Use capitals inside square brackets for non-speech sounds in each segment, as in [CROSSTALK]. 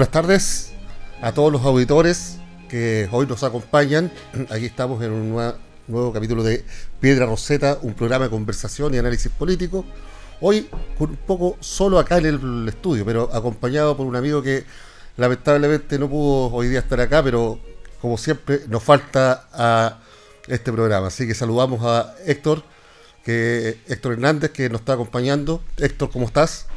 Buenas tardes a todos los auditores que hoy nos acompañan. [CLEARS THROAT] Aquí estamos en un nuevo, capítulo de Piedra Roseta, un programa de conversación y análisis político. Hoy un poco solo acá en el estudio, pero acompañado por un amigo que lamentablemente no pudo hoy día estar acá, pero como siempre nos falta a este programa. Así que saludamos a Héctor, Héctor Hernández, que nos está acompañando. Héctor, ¿cómo estás?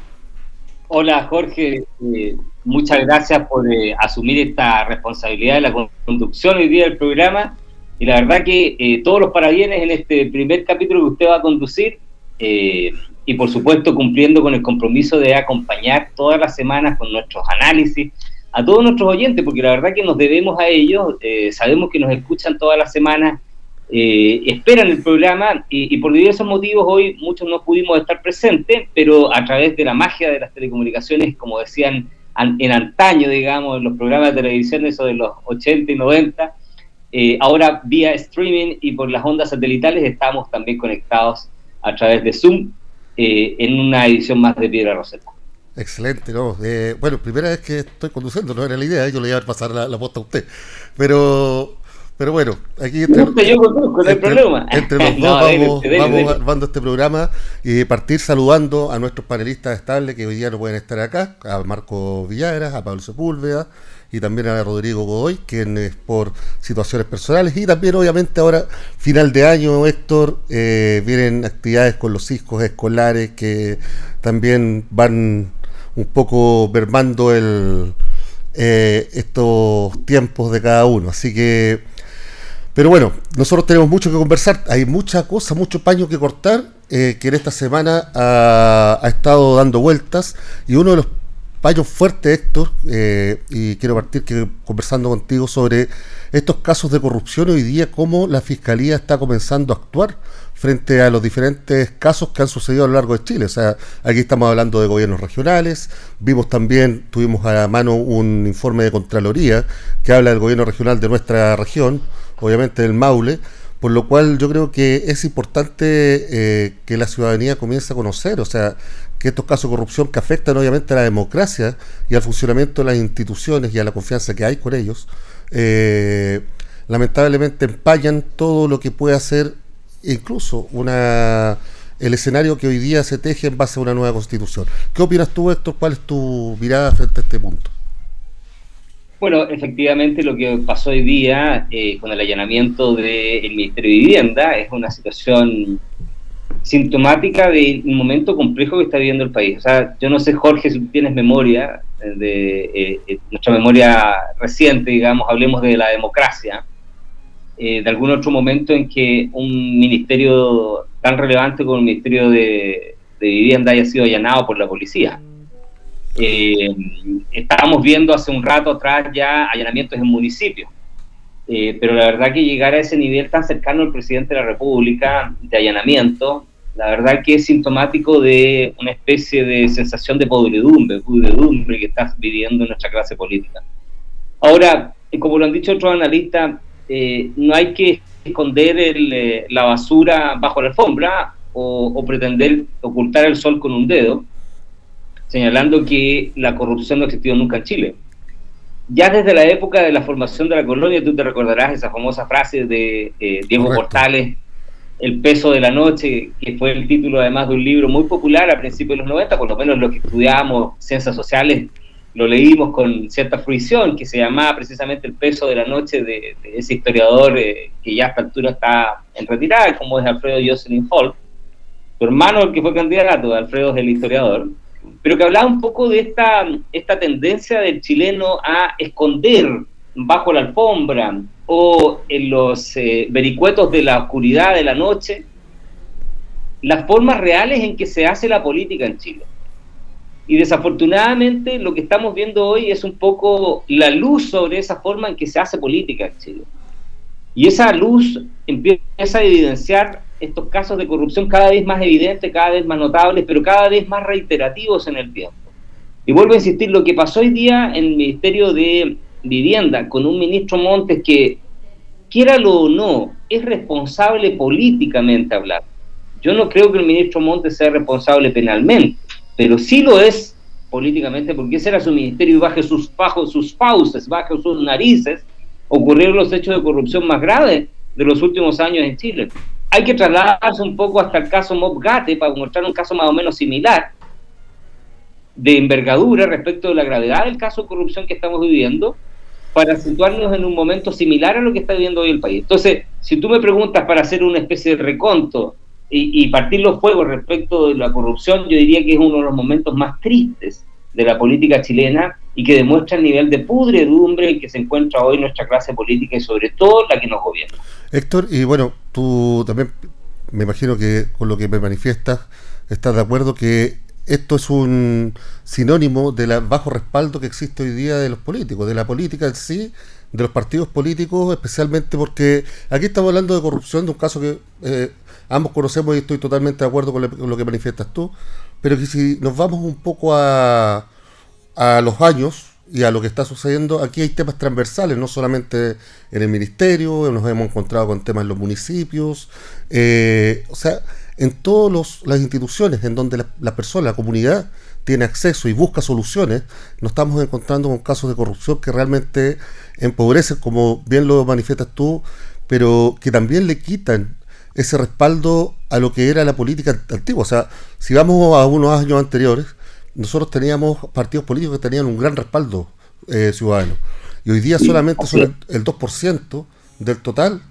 Hola Jorge, eh, muchas gracias por eh, asumir esta responsabilidad de la conducción hoy día del programa. Y la verdad que eh, todos los parabienes en este primer capítulo que usted va a conducir y por supuesto cumpliendo con el compromiso de acompañar todas las semanas con nuestros análisis a todos nuestros oyentes, porque la verdad que nos debemos a ellos, sabemos que nos escuchan todas las semanas eh, esperan el programa y, por diversos motivos hoy muchos no pudimos estar presentes, pero a través de la magia de las telecomunicaciones, como decían en antaño, digamos, en los programas de televisión, eso de los 80 y 90, eh, ahora vía streaming y por las ondas satelitales estamos también conectados a través de Zoom eh, en una edición más de Piedra Roseta. Excelente, ¿no? bueno, primera vez que estoy conduciendo, no era la idea, yo le iba a pasar la, la posta a usted, pero pero bueno, aquí entre, yo conozco, no hay problema. entre los [LAUGHS] dos vamos, armando este programa y partir saludando a nuestros panelistas estables que hoy día no pueden estar acá, a Marco Villagra, a Pablo Sepúlveda y también a Rodrigo Godoy, quienes por situaciones personales y también obviamente ahora final de año, Héctor, eh, vienen actividades con los hijos escolares que también van un poco mermando el, eh, estos tiempos de cada uno. Así que pero bueno, nosotros tenemos mucho que conversar, hay mucha cosa, mucho paño que cortar, eh, que en esta semana ha, estado dando vueltas y uno de los paños fuertes, Héctor, eh, y quiero partir que, conversando contigo sobre estos casos de corrupción hoy día, cómo la Fiscalía está comenzando a actuar frente a los diferentes casos que han sucedido a lo largo de Chile. O sea, aquí estamos hablando de gobiernos regionales, vimos también, tuvimos a mano un informe de Contraloría que habla del gobierno regional de nuestra región, obviamente del Maule, por lo cual yo creo que es importante eh, que la ciudadanía comience a conocer, o sea, que estos casos de corrupción que afectan obviamente a la democracia y al funcionamiento de las instituciones y a la confianza que hay con ellos, eh, lamentablemente empañan todo lo que puede hacer incluso una el escenario que hoy día se teje en base a una nueva constitución. ¿Qué opinas tú, Héctor? ¿Cuál es tu mirada frente a este punto? Bueno, efectivamente lo que pasó hoy día eh, con el allanamiento del Ministerio de Vivienda es una situación sintomática de un momento complejo que está viviendo el país. O sea, yo no sé, Jorge, si tienes memoria, eh, de eh, nuestra memoria reciente, digamos, hablemos de la democracia, de algún otro momento en que un ministerio tan relevante como el Ministerio de Vivienda haya sido allanado por la policía. Eh, estábamos viendo hace un rato atrás ya allanamientos en municipios, eh, pero la verdad que llegar a ese nivel tan cercano al presidente de la República de allanamiento, la verdad que es sintomático de una especie de sensación de podredumbre, podredumbre que está viviendo nuestra clase política. Ahora, eh, como lo han dicho otros analistas, eh, no hay que esconder la basura bajo la alfombra o pretender ocultar el sol con un dedo señalando que la corrupción no ha existido nunca en Chile. Ya desde la época de la formación de la colonia, tú te recordarás esa famosa frase de eh, Diego Portales, El peso de la noche, que fue el título además de un libro muy popular a principios de los 90, por lo menos los que estudiábamos ciencias sociales lo leímos con cierta fruición, que se llamaba precisamente El peso de la noche de, ese historiador eh, que ya a esta altura está en retirada, como es Alfredo Jocelyn Hall su hermano el que fue candidato, Alfredo es el historiador, pero que hablaba un poco de esta, esta tendencia del chileno a esconder bajo la alfombra o en los eh, vericuetos de la oscuridad de la noche las formas reales en que se hace la política en Chile. Y desafortunadamente lo que estamos viendo hoy es un poco la luz sobre esa forma en que se hace política en Chile. Y esa luz empieza a evidenciar estos casos de corrupción cada vez más evidentes, cada vez más notables, pero cada vez más reiterativos en el tiempo. Y vuelvo a insistir, lo que pasó hoy día en el Ministerio de Vivienda con un ministro Montes que, quiéralo o no, es responsable políticamente hablar yo no creo que el ministro Montes sea responsable penalmente, pero sí lo es políticamente porque ese era su ministerio y bajo sus, bajo sus fauces, bajo sus narices, ocurrieron los hechos de corrupción más graves de los últimos años en Chile. Hay que trasladarse un poco hasta el caso Mobgate para mostrar un caso más o menos similar de envergadura respecto de la gravedad del caso de corrupción que estamos viviendo para situarnos en un momento similar a lo que está viviendo hoy el país. Entonces, si tú me preguntas para hacer una especie de reconto y, partir los fuegos respecto de la corrupción, yo diría que es uno de los momentos más tristes de la política chilena y que demuestra el nivel de pudredumbre en que se encuentra hoy nuestra clase política y sobre todo la que nos gobierna. Héctor, y bueno, tú también me imagino que con lo que me manifiestas estás de acuerdo que esto es un sinónimo del bajo respaldo que existe hoy día de los políticos, de la política en sí, de los partidos políticos, especialmente porque aquí estamos hablando de corrupción, de un caso que eh, ambos conocemos y estoy totalmente de acuerdo con, lo que manifiestas tú, pero que si nos vamos un poco a, a los años y a lo que está sucediendo, aquí hay temas transversales, no solamente en el ministerio, nos hemos encontrado con temas en los municipios, eh, o sea, en todas las instituciones en donde la, la, persona, la comunidad, tiene acceso y busca soluciones, nos estamos encontrando con casos de corrupción que realmente empobrecen, como bien lo manifiestas tú, pero que también le quitan ese respaldo a lo que era la política antigua. O sea, si vamos a unos años anteriores, nosotros teníamos partidos políticos que tenían un gran respaldo eh, ciudadano. Y hoy día solamente son el, 2% del total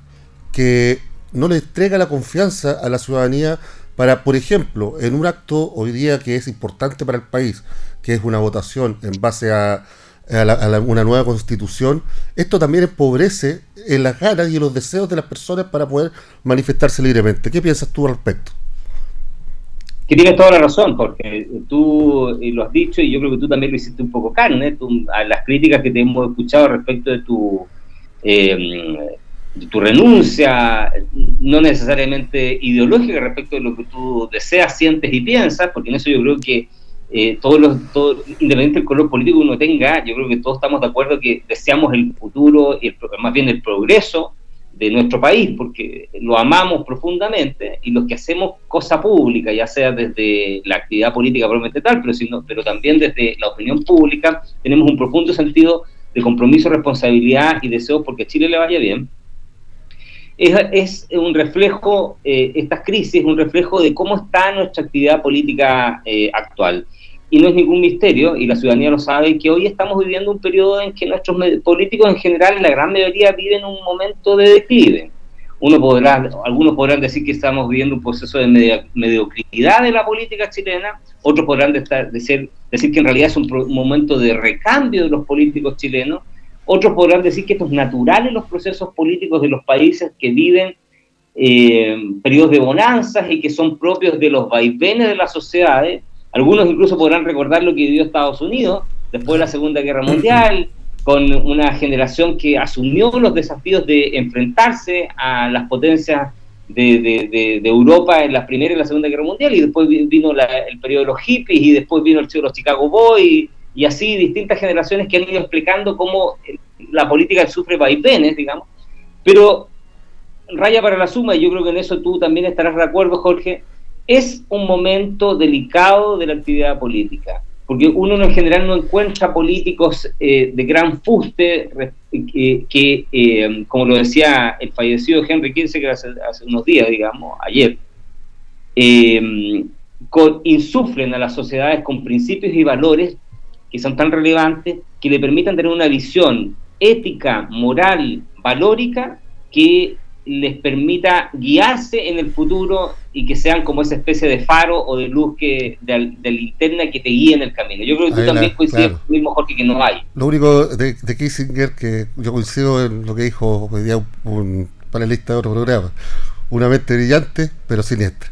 que no le entrega la confianza a la ciudadanía para, por ejemplo, en un acto hoy día que es importante para el país, que es una votación en base a, a, una nueva constitución, esto también empobrece en las ganas y en los deseos de las personas para poder manifestarse libremente. ¿Qué piensas tú al respecto? Que tienes toda la razón, porque tú lo has dicho y yo creo que tú también lo hiciste un poco carne, a las críticas que te hemos escuchado respecto de tu, eh, de tu renuncia, no necesariamente ideológica respecto de lo que tú deseas, sientes y piensas, porque en eso yo creo que eh, todos los, independientemente del color político que uno tenga, yo creo que todos estamos de acuerdo que deseamos el futuro y más bien el progreso de nuestro país, porque lo amamos profundamente y los que hacemos cosa pública, ya sea desde la actividad política probablemente tal, pero, sino, pero también desde la opinión pública, tenemos un profundo sentido de compromiso, responsabilidad y deseo porque Chile le vaya bien. Es, un reflejo, eh, estas crisis, un reflejo de cómo está nuestra actividad política eh, actual y no es ningún misterio, y la ciudadanía lo sabe, que hoy estamos viviendo un periodo en que nuestros políticos en general, la gran mayoría, viven un momento de declive. Uno podrá, algunos podrán decir que estamos viviendo un proceso de mediocridad de la política chilena, otros podrán decir, decir que en realidad es un, momento de recambio de los políticos chilenos, otros podrán decir que esto es natural en los procesos políticos de los países que viven eh, periodos de bonanzas y que son propios de los vaivenes de las sociedades, algunos incluso podrán recordar lo que vivió Estados Unidos después de la Segunda Guerra Mundial, [CLEARS THROAT] con una generación que asumió los desafíos de enfrentarse a las potencias de, Europa en la Primera y la Segunda Guerra Mundial, y después vino el periodo de los hippies, y después vino el los Chicago Boys, y así distintas generaciones que han ido explicando cómo la política sufre vaivenes, digamos. Pero raya para la suma, y yo creo que en eso tú también estarás de acuerdo, Jorge, es un momento delicado de la actividad política, porque uno en general no encuentra políticos eh, de gran fuste que, eh, como lo decía el fallecido Henry Kissinger hace, hace unos días, digamos, ayer, eh, insuflen a las sociedades con principios y valores que son tan relevantes que le permitan tener una visión ética, moral, valórica que les permita guiarse en el futuro y que sean como esa especie de faro o de luz que de, linterna que te guíe en el camino. Yo creo que tú también coincides con lo mismo, Jorge, que no hay. Lo único de, de, Kissinger que yo coincido en lo que dijo hoy día un, panelista de otro programa, una mente brillante pero siniestra.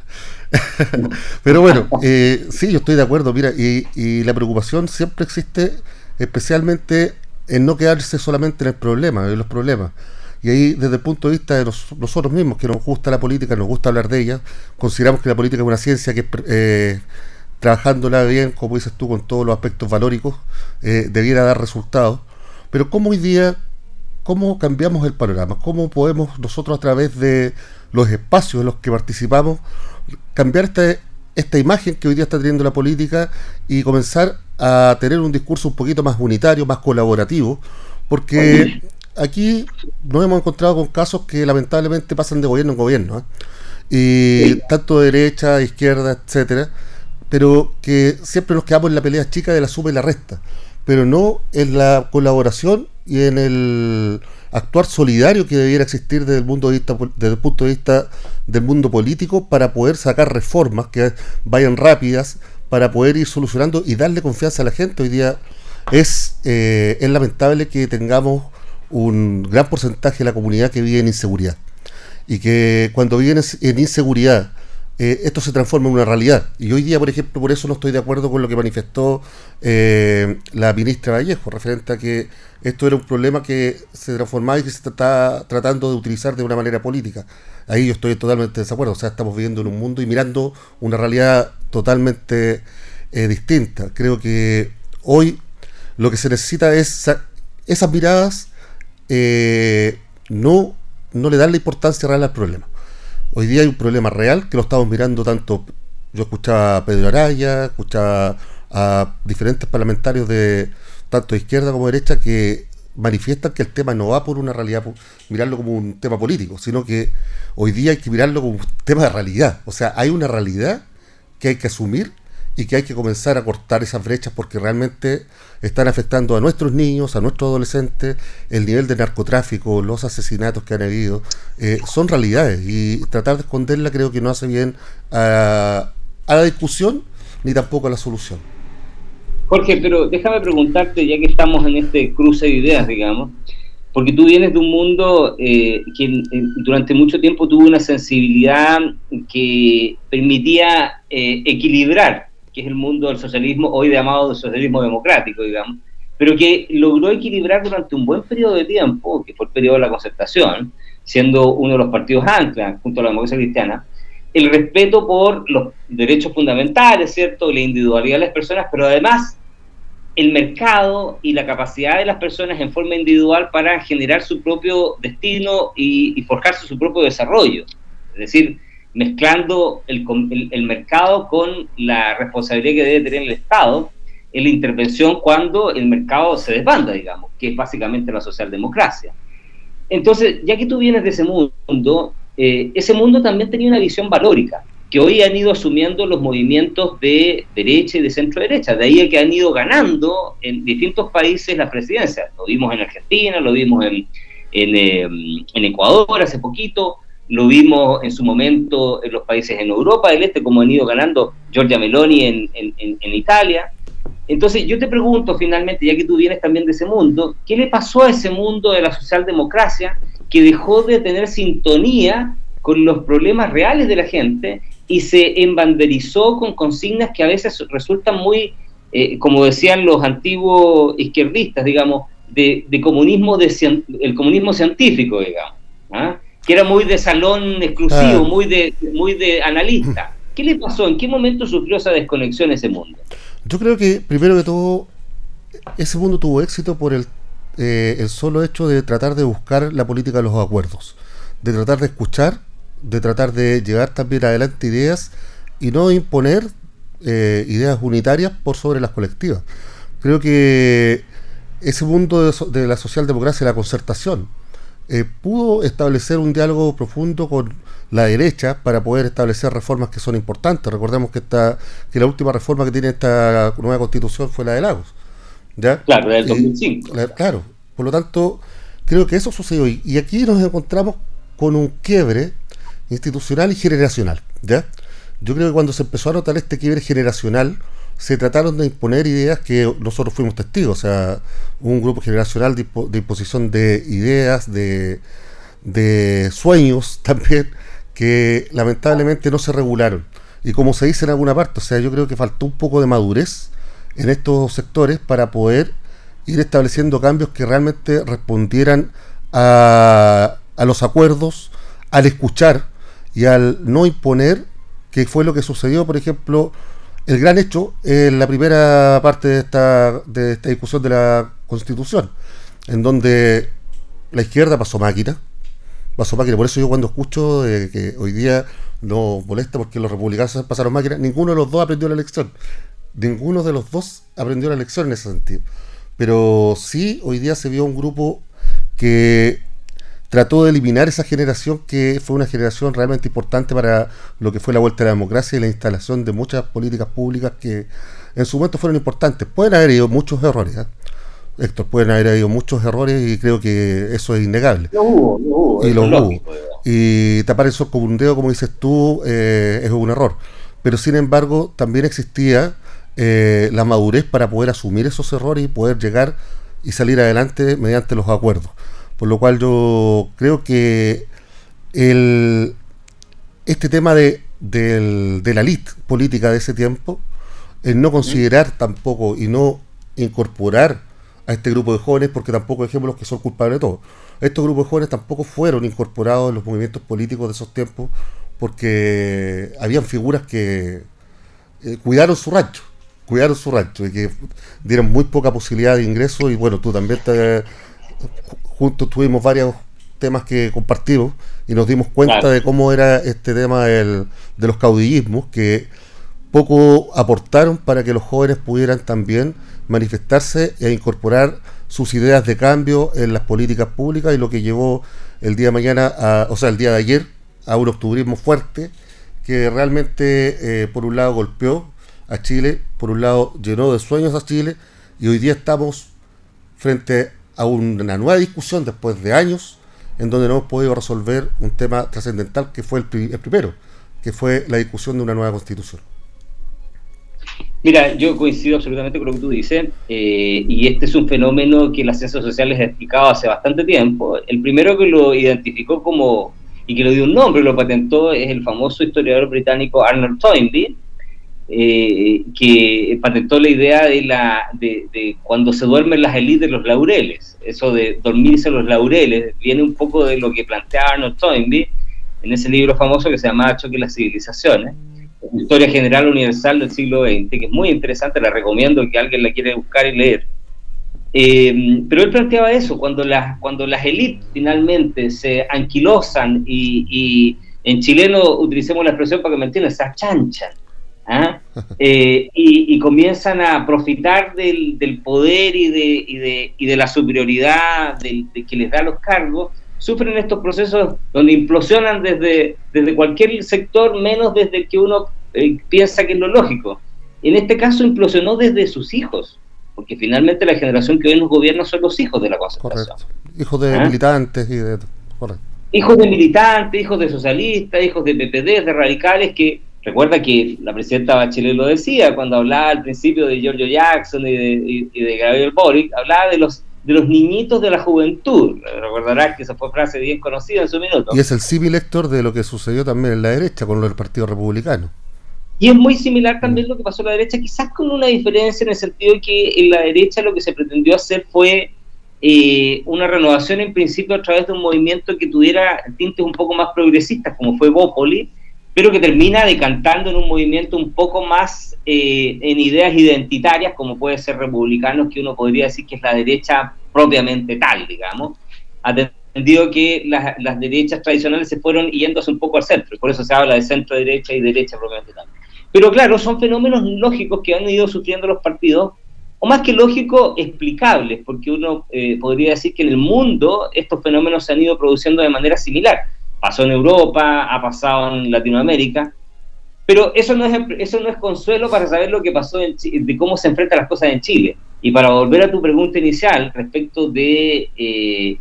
[LAUGHS] pero bueno, [LAUGHS] eh, sí, yo estoy de acuerdo, mira, y, y la preocupación siempre existe, especialmente en no quedarse solamente en el problema, en los problemas y ahí, desde el punto de vista de nosotros mismos, que nos gusta la política, nos gusta hablar de ella, consideramos que la política es una ciencia que, eh, trabajándola bien, como dices tú, con todos los aspectos valóricos, eh, debiera dar resultados. Pero ¿cómo hoy día, cómo cambiamos el panorama? ¿Cómo podemos nosotros a través de los espacios en los que participamos cambiar esta, esta imagen que hoy día está teniendo la política y comenzar a tener un discurso un poquito más unitario, más colaborativo? Porque aquí nos hemos encontrado con casos que lamentablemente pasan de gobierno en gobierno, ¿eh? y tanto de derecha, izquierda, etcétera, pero que siempre nos quedamos en la pelea chica de la suma y la resta, pero no en la colaboración y en el actuar solidario que debiera existir desde el, mundo de vista, desde el punto de vista del mundo político para poder sacar reformas que vayan rápidas, para poder ir solucionando y darle confianza a la gente. Hoy día es, eh, es lamentable que tengamos un gran porcentaje de la comunidad que vive en inseguridad. Y que cuando viven en inseguridad, eh, esto se transforma en una realidad. Y hoy día, por ejemplo, por eso no estoy de acuerdo con lo que manifestó eh, la ministra Vallejo, referente a que esto era un problema que se transformaba y que se está tratando de utilizar de una manera política. Ahí yo estoy totalmente de desacuerdo. O sea, estamos viviendo en un mundo y mirando una realidad totalmente eh, distinta. Creo que hoy lo que se necesita es esas miradas eh, no, no le dan la importancia real al problema. Hoy día hay un problema real que lo estamos mirando tanto. Yo escuchaba a Pedro Araya, escuchaba a diferentes parlamentarios de tanto de izquierda como de derecha que manifiestan que el tema no va por una realidad, mirarlo como un tema político, sino que hoy día hay que mirarlo como un tema de realidad. O sea, hay una realidad que hay que asumir y que hay que comenzar a cortar esas brechas porque realmente están afectando a nuestros niños, a nuestros adolescentes, el nivel de narcotráfico, los asesinatos que han habido, eh, son realidades y tratar de esconderla creo que no hace bien a, la discusión ni tampoco a la solución. Jorge, pero déjame preguntarte, ya que estamos en este cruce de ideas, digamos, porque tú vienes de un mundo eh, que eh, durante mucho tiempo tuvo una sensibilidad que permitía equilibrar que es el mundo del socialismo, hoy llamado socialismo democrático, digamos, pero que logró equilibrar durante un buen periodo de tiempo, que fue el periodo de la concertación, siendo uno de los partidos ancla junto a la democracia cristiana, el respeto por los derechos fundamentales, ¿cierto? La individualidad de las personas, pero además el mercado y la capacidad de las personas en forma individual para generar su propio destino y, y forjarse su propio desarrollo. Es decir, mezclando el, el, mercado con la responsabilidad que debe tener el Estado en la intervención cuando el mercado se desbanda, digamos, que es básicamente la socialdemocracia. Entonces, ya que tú vienes de ese mundo, eh, ese mundo también tenía una visión valórica, que hoy han ido asumiendo los movimientos de derecha y de centro derecha, de ahí que han ido ganando en distintos países la presidencia. Lo vimos en Argentina, lo vimos en, en, eh, en Ecuador hace poquito, lo vimos en su momento en los países en Europa del Este, como han ido ganando Giorgia Meloni en, en, Italia. Entonces yo te pregunto finalmente, ya que tú vienes también de ese mundo, ¿qué le pasó a ese mundo de la socialdemocracia que dejó de tener sintonía con los problemas reales de la gente y se embanderizó con consignas que a veces resultan muy, eh, como decían los antiguos izquierdistas, digamos, de, comunismo, de, el comunismo científico, digamos. ¿ah? Que era muy de salón exclusivo, muy, de, muy de analista. [LAUGHS] ¿Qué le pasó? ¿En qué momento sufrió esa desconexión ese mundo? Yo creo que, primero que todo, ese mundo tuvo éxito por el, eh, el solo hecho de tratar de buscar la política de los acuerdos, de tratar de escuchar, de tratar de llevar también adelante ideas y no imponer eh, ideas unitarias por sobre las colectivas. Creo que ese mundo de, de la socialdemocracia, la concertación, eh, pudo establecer un diálogo profundo con la derecha para poder establecer reformas que son importantes. Recordemos que esta, que la última reforma que tiene esta nueva constitución fue la de Lagos. ¿ya? Claro, la del 2005. claro, por lo tanto, creo que eso sucedió. Y, y aquí nos encontramos con un quiebre institucional y generacional. ¿ya? Yo creo que cuando se empezó a notar este quiebre generacional, se trataron de imponer ideas que nosotros fuimos testigos, o sea, un grupo generacional de, imposición de ideas, de, de sueños [LAUGHS] también, que lamentablemente no se regularon. Y como se dice en alguna parte, o sea, yo creo que faltó un poco de madurez en estos sectores para poder ir estableciendo cambios que realmente respondieran a, a los acuerdos, al escuchar y al no imponer, que fue lo que sucedió, por ejemplo, el gran hecho en la primera parte de esta, de esta discusión de la Constitución, en donde la izquierda pasó máquina, pasó máquina. Por eso yo cuando escucho que hoy día no molesta porque los republicanos pasaron máquina, ninguno de los dos aprendió la lección. Ninguno de los dos aprendió la lección en ese sentido. Pero sí, hoy día se vio un grupo que trató de eliminar esa generación que fue una generación realmente importante para lo que fue la vuelta a la democracia y la instalación de muchas políticas públicas que en su momento fueron importantes. Pueden haber ido muchos errores, ¿eh? Héctor, pueden haber habido muchos errores y creo que eso es innegable. hubo, y lo hubo. Y tapar el sol con un dedo, como dices tú, eh, es un error. Pero sin embargo, también existía eh, la madurez para poder asumir esos errores y poder llegar y salir adelante mediante los acuerdos. Por lo cual yo creo que el, este tema de, de la elite política de ese tiempo, el no considerar tampoco y no incorporar a este grupo de jóvenes, porque tampoco dejemos los que son culpables de todo. Estos grupos de jóvenes tampoco fueron incorporados en los movimientos políticos de esos tiempos, porque habían figuras que eh, cuidaron su rancho, cuidaron su rancho y que dieron muy poca posibilidad de ingreso. Y bueno, tú también te, juntos tuvimos varios temas que compartimos y nos dimos cuenta de cómo era este tema del, de los caudillismos que poco aportaron para que los jóvenes pudieran también manifestarse e incorporar sus ideas de cambio en las políticas públicas y lo que llevó el día de mañana, a, o sea, el día de ayer, a un octubrismo fuerte que realmente, eh, por un lado, golpeó a Chile, por un lado, llenó de sueños a Chile y hoy día estamos frente a una nueva discusión después de años en donde no hemos podido resolver un tema trascendental que fue el, el primero, que fue la discusión de una nueva constitución. Mira, yo coincido absolutamente con lo que tú dices, eh, y este es un fenómeno que las ciencias sociales ha explicado hace bastante tiempo. El primero que lo identificó como y que le dio un nombre, lo patentó, es el famoso historiador británico Arnold Toynbee, eh, que patentó la idea de, la, de, cuando se duermen las élites los laureles, eso de dormirse los laureles, viene un poco de lo que plantea Arnold Toynbee en ese libro famoso que se llama Choque las civilizaciones Historia General Universal del siglo XX, que es muy interesante, la recomiendo que alguien la quiera buscar y leer. Eh, pero él planteaba eso, cuando las, cuando las élites finalmente se anquilosan y, en chileno utilicemos la expresión para que me entiendan, se achanchan, ¿ah? [LAUGHS] eh, y, comienzan a profitar del, poder y de, y de, y de la superioridad de que les da los cargos, sufren estos procesos donde implosionan desde, desde cualquier sector, menos desde el que uno eh, piensa que es lo lógico. En este caso implosionó desde sus hijos, porque finalmente la generación que hoy nos gobierna son los hijos de la concertación. Hijos de ¿Ah? militantes y de... Hijos de militantes, hijos de socialistas, hijos de PPD, de radicales que Recuerda que la presidenta Bachelet lo decía cuando hablaba al principio de Giorgio Jackson y de, y de Gabriel Boric, hablaba de los de los niñitos de la juventud. Recordarás que esa fue frase bien conocida en su minuto. Y es el civil lector de lo que sucedió también en la derecha con el Partido Republicano. Y es muy similar también lo que pasó en la derecha, quizás con una diferencia en el sentido de que en la derecha lo que se pretendió hacer fue eh, una renovación en principio a través de un movimiento que tuviera tintes un poco más progresistas, como fue Bópoli, pero que termina decantando en un movimiento un poco más eh, en ideas identitarias, como puede ser republicanos, que uno podría decir que es la derecha propiamente tal, digamos, atendido que las, las derechas tradicionales se fueron yéndose un poco al centro, y por eso se habla de centro derecha y derecha propiamente tal. Pero claro, son fenómenos lógicos que han ido sufriendo los partidos, o más que lógico, explicables, porque uno eh, podría decir que en el mundo estos fenómenos se han ido produciendo de manera similar pasó en Europa, ha pasado en Latinoamérica, pero eso no es, eso no es consuelo para saber lo que pasó, en de cómo se enfrentan las cosas en Chile. Y para volver a tu pregunta inicial respecto de eh,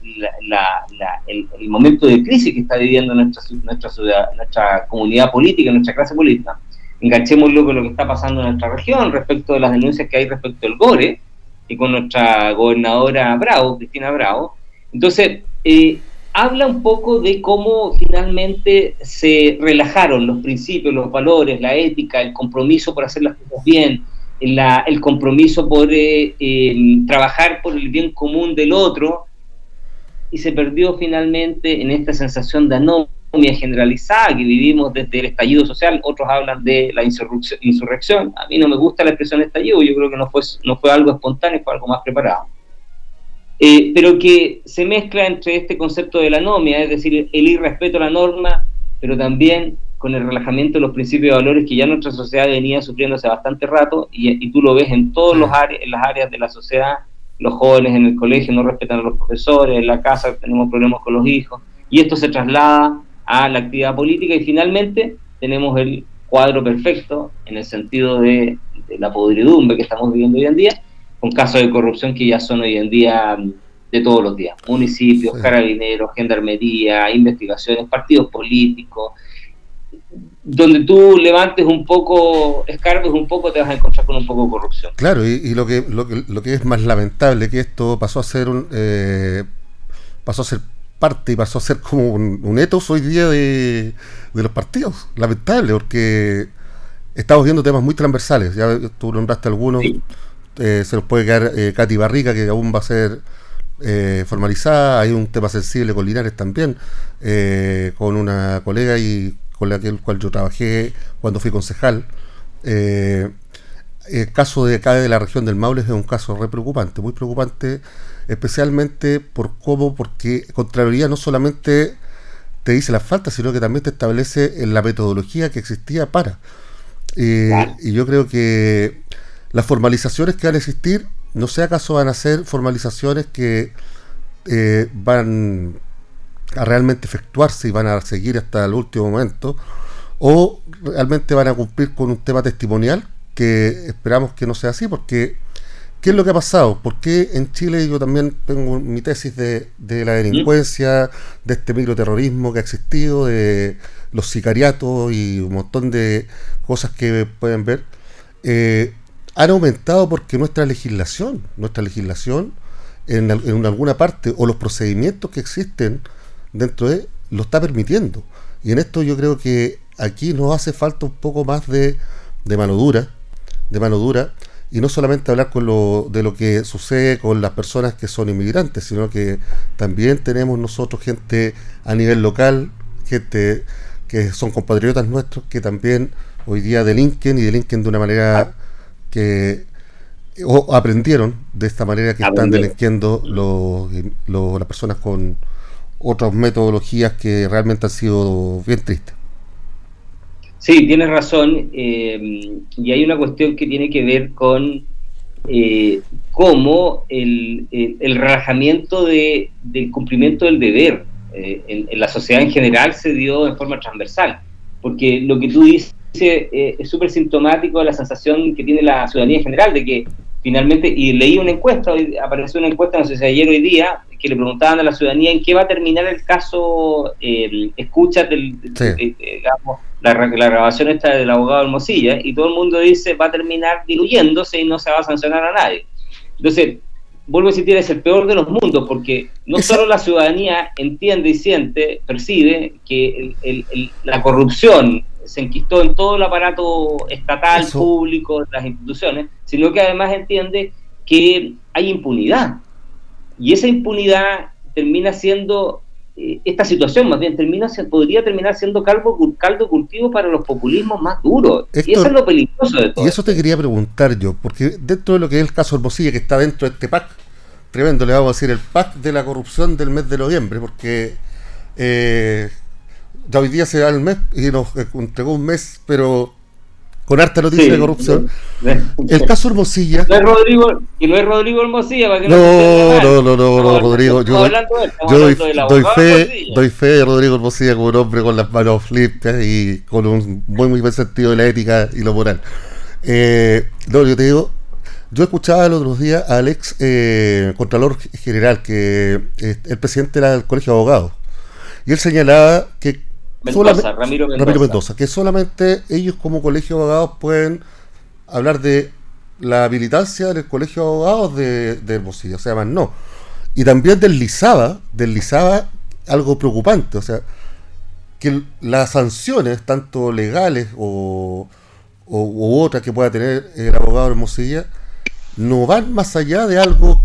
el, momento de crisis que está viviendo nuestra, nuestra, nuestra comunidad política, nuestra clase política, enganchémoslo con lo que está pasando en nuestra región respecto de las denuncias que hay respecto al GORE y con nuestra gobernadora Bravo, Cristina Bravo. Entonces, eh, habla un poco de cómo finalmente se relajaron los principios, los valores, la ética, el compromiso por hacer las cosas bien, el compromiso por eh, trabajar por el bien común del otro, y se perdió finalmente en esta sensación de anomia generalizada que vivimos desde el estallido social. Otros hablan de la insurrección. A mí no me gusta la expresión estallido, yo creo que no fue, no fue algo espontáneo, fue algo más preparado. Eh, pero que se mezcla entre este concepto de la anomia, es decir, el irrespeto a la norma, pero también con el relajamiento de los principios y valores que ya nuestra sociedad venía sufriendo hace bastante rato y, tú lo ves en todas los áreas, las áreas de la sociedad, los jóvenes en el colegio no respetan a los profesores, en la casa tenemos problemas con los hijos y esto se traslada a la actividad política y finalmente tenemos el cuadro perfecto en el sentido de, de la podridumbre que estamos viviendo hoy en día, con casos de corrupción que ya son hoy en día de todos los días, municipios, carabineros, gendarmería, investigaciones, partidos políticos, donde tú levantes un poco, escarbes un poco, te vas a encontrar con un poco de corrupción. Claro, y, lo, que, lo, que, lo que es más lamentable que esto pasó a ser un, eh, pasó a ser parte y pasó a ser como un, un etos hoy día de, de, los partidos. Lamentable, porque estamos viendo temas muy transversales. Ya tú nombraste algunos. Eh, se nos puede quedar eh, Katy Barrica, que aún va a ser eh, formalizada. Hay un tema sensible con Linares también, eh, con una colega y con la que, cual yo trabajé cuando fui concejal. El caso de acá de la región del Maule es un caso re preocupante, muy preocupante, especialmente por cómo, porque Contraloría no solamente te dice las faltas, sino que también te establece en la metodología que existía para. Y yo creo que las formalizaciones que van a existir, no sé acaso van a ser formalizaciones que eh, van a realmente efectuarse y van a seguir hasta el último momento, o realmente van a cumplir con un tema testimonial que esperamos que no sea así, porque ¿qué es lo que ha pasado? ¿Por qué en Chile yo también tengo mi tesis de, la delincuencia, de este microterrorismo que ha existido, de los sicariatos y un montón de cosas que pueden ver? Eh, han aumentado porque nuestra legislación, nuestra legislación en, en alguna parte o los procedimientos que existen dentro de lo está permitiendo. Y en esto yo creo que aquí nos hace falta un poco más de, de mano dura, de mano dura, y no solamente hablar con lo, de lo que sucede con las personas que son inmigrantes, sino que también tenemos nosotros gente a nivel local, gente que son compatriotas nuestros, que también hoy día delinquen y delinquen de una manera que o aprendieron de esta manera que están delinquiendo los, las personas con otras metodologías que realmente han sido bien tristes. Sí, tienes razón. Eh, y hay una cuestión que tiene que ver con eh, cómo el, relajamiento de, del cumplimiento del deber eh, en, la sociedad en general se dio en forma transversal. Porque lo que tú dices es súper sintomático de la sensación que tiene la ciudadanía en general de que finalmente, y leí una encuesta, hoy apareció una encuesta, no sé si ayer o hoy día, que le preguntaban a la ciudadanía en qué va a terminar el caso, el escucha del, digamos, la, la, grabación esta del abogado Hermosilla, y todo el mundo dice va a terminar diluyéndose y no se va a sancionar a nadie. Entonces, vuelvo a decir, es el peor de los mundos, porque no solo la ciudadanía entiende y siente, percibe que la corrupción se enquistó en todo el aparato estatal, público, las instituciones, sino que además entiende que hay impunidad. Y esa impunidad termina siendo, eh, esta situación más bien, termina podría terminar siendo caldo, caldo cultivo para los populismos más duros. y eso es lo peligroso de todo. Y eso te quería preguntar yo, porque dentro de lo que es el caso Hermosilla, que está dentro de este PAC, tremendo, le vamos a decir el PAC de la corrupción del mes de noviembre, porque eh, ya hoy día se da el mes y nos entregó un mes, pero con harta noticia de corrupción. el caso Hermosilla. No es Rodrigo, y no es Rodrigo Hermosilla, para que no, no, no, no, no, Rodrigo. Yo, doy, doy, fe, doy fe de Rodrigo Hermosilla como un hombre con las manos limpias y con un muy, muy buen sentido de la ética y lo moral. Eh, no, yo te digo, Yo escuchaba el otro día al ex eh, Contralor General, que es el presidente del Colegio de Abogados, y él señalaba que Mendoza, Ramiro, Mendoza. que solamente ellos como Colegio de Abogados pueden hablar de la habilitancia del Colegio de Abogados de, de Hermosillo, o sea, más no. Y también deslizaba, deslizaba algo preocupante, o sea, que las sanciones, tanto legales o, o otras que pueda tener el abogado de Hermosilla, no van más allá de algo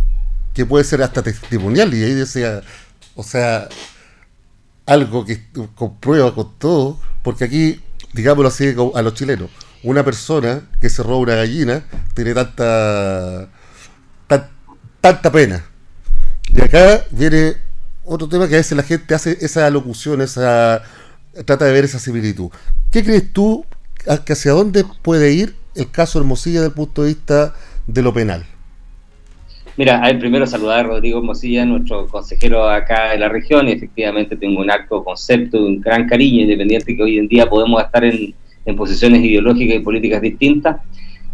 que puede ser hasta testimonial. Y ahí decía, o sea, algo que comprueba con todo, porque aquí, digámoslo así a los chilenos, una persona que se roba una gallina tiene tanta, tanta pena. Y acá viene otro tema que a veces la gente hace esa locución, esa trata de ver esa similitud. ¿Qué crees tú hacia dónde puede ir el caso Hermosilla desde el punto de vista de lo penal? Mira, hay primero saludar a Rodrigo Hermosilla, nuestro consejero acá de la región, y efectivamente tengo un alto concepto, un gran cariño, independiente que hoy en día podemos estar en, posiciones ideológicas y políticas distintas,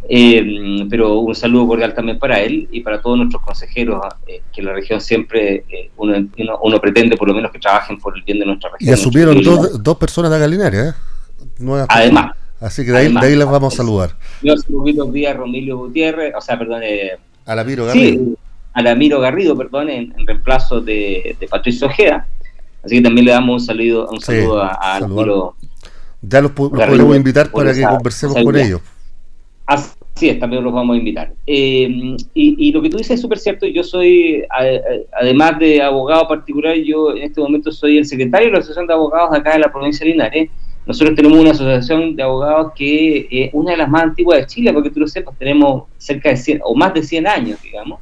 eh, pero un saludo cordial también para él y para todos nuestros consejeros, eh, que en la región siempre eh, uno, uno, pretende por lo menos que trabajen por el bien de nuestra región. Y asumieron dos, dos personas de Galinaria, ¿eh? Además, Así que de ahí, de ahí les vamos a saludar. Yo saludo días Romilio Gutiérrez, o sea, perdón. Alamiro Garrido. Sí, Alamiro Garrido, perdón, en, reemplazo de, Patricio Ojeda. Así que también le damos un saludo, un saludo a, a Alamiro. Ya los, podemos invitar para que conversemos con ellos. Así es, también los vamos a invitar. Eh, y, lo que tú dices es súper cierto. Yo soy, además de abogado particular, yo en este momento soy el secretario de la Asociación de Abogados de acá de la provincia de Linares nosotros tenemos una asociación de abogados que es eh, una de las más antiguas de Chile, porque tú lo sepas, tenemos cerca de 100 o más de 100 años, digamos.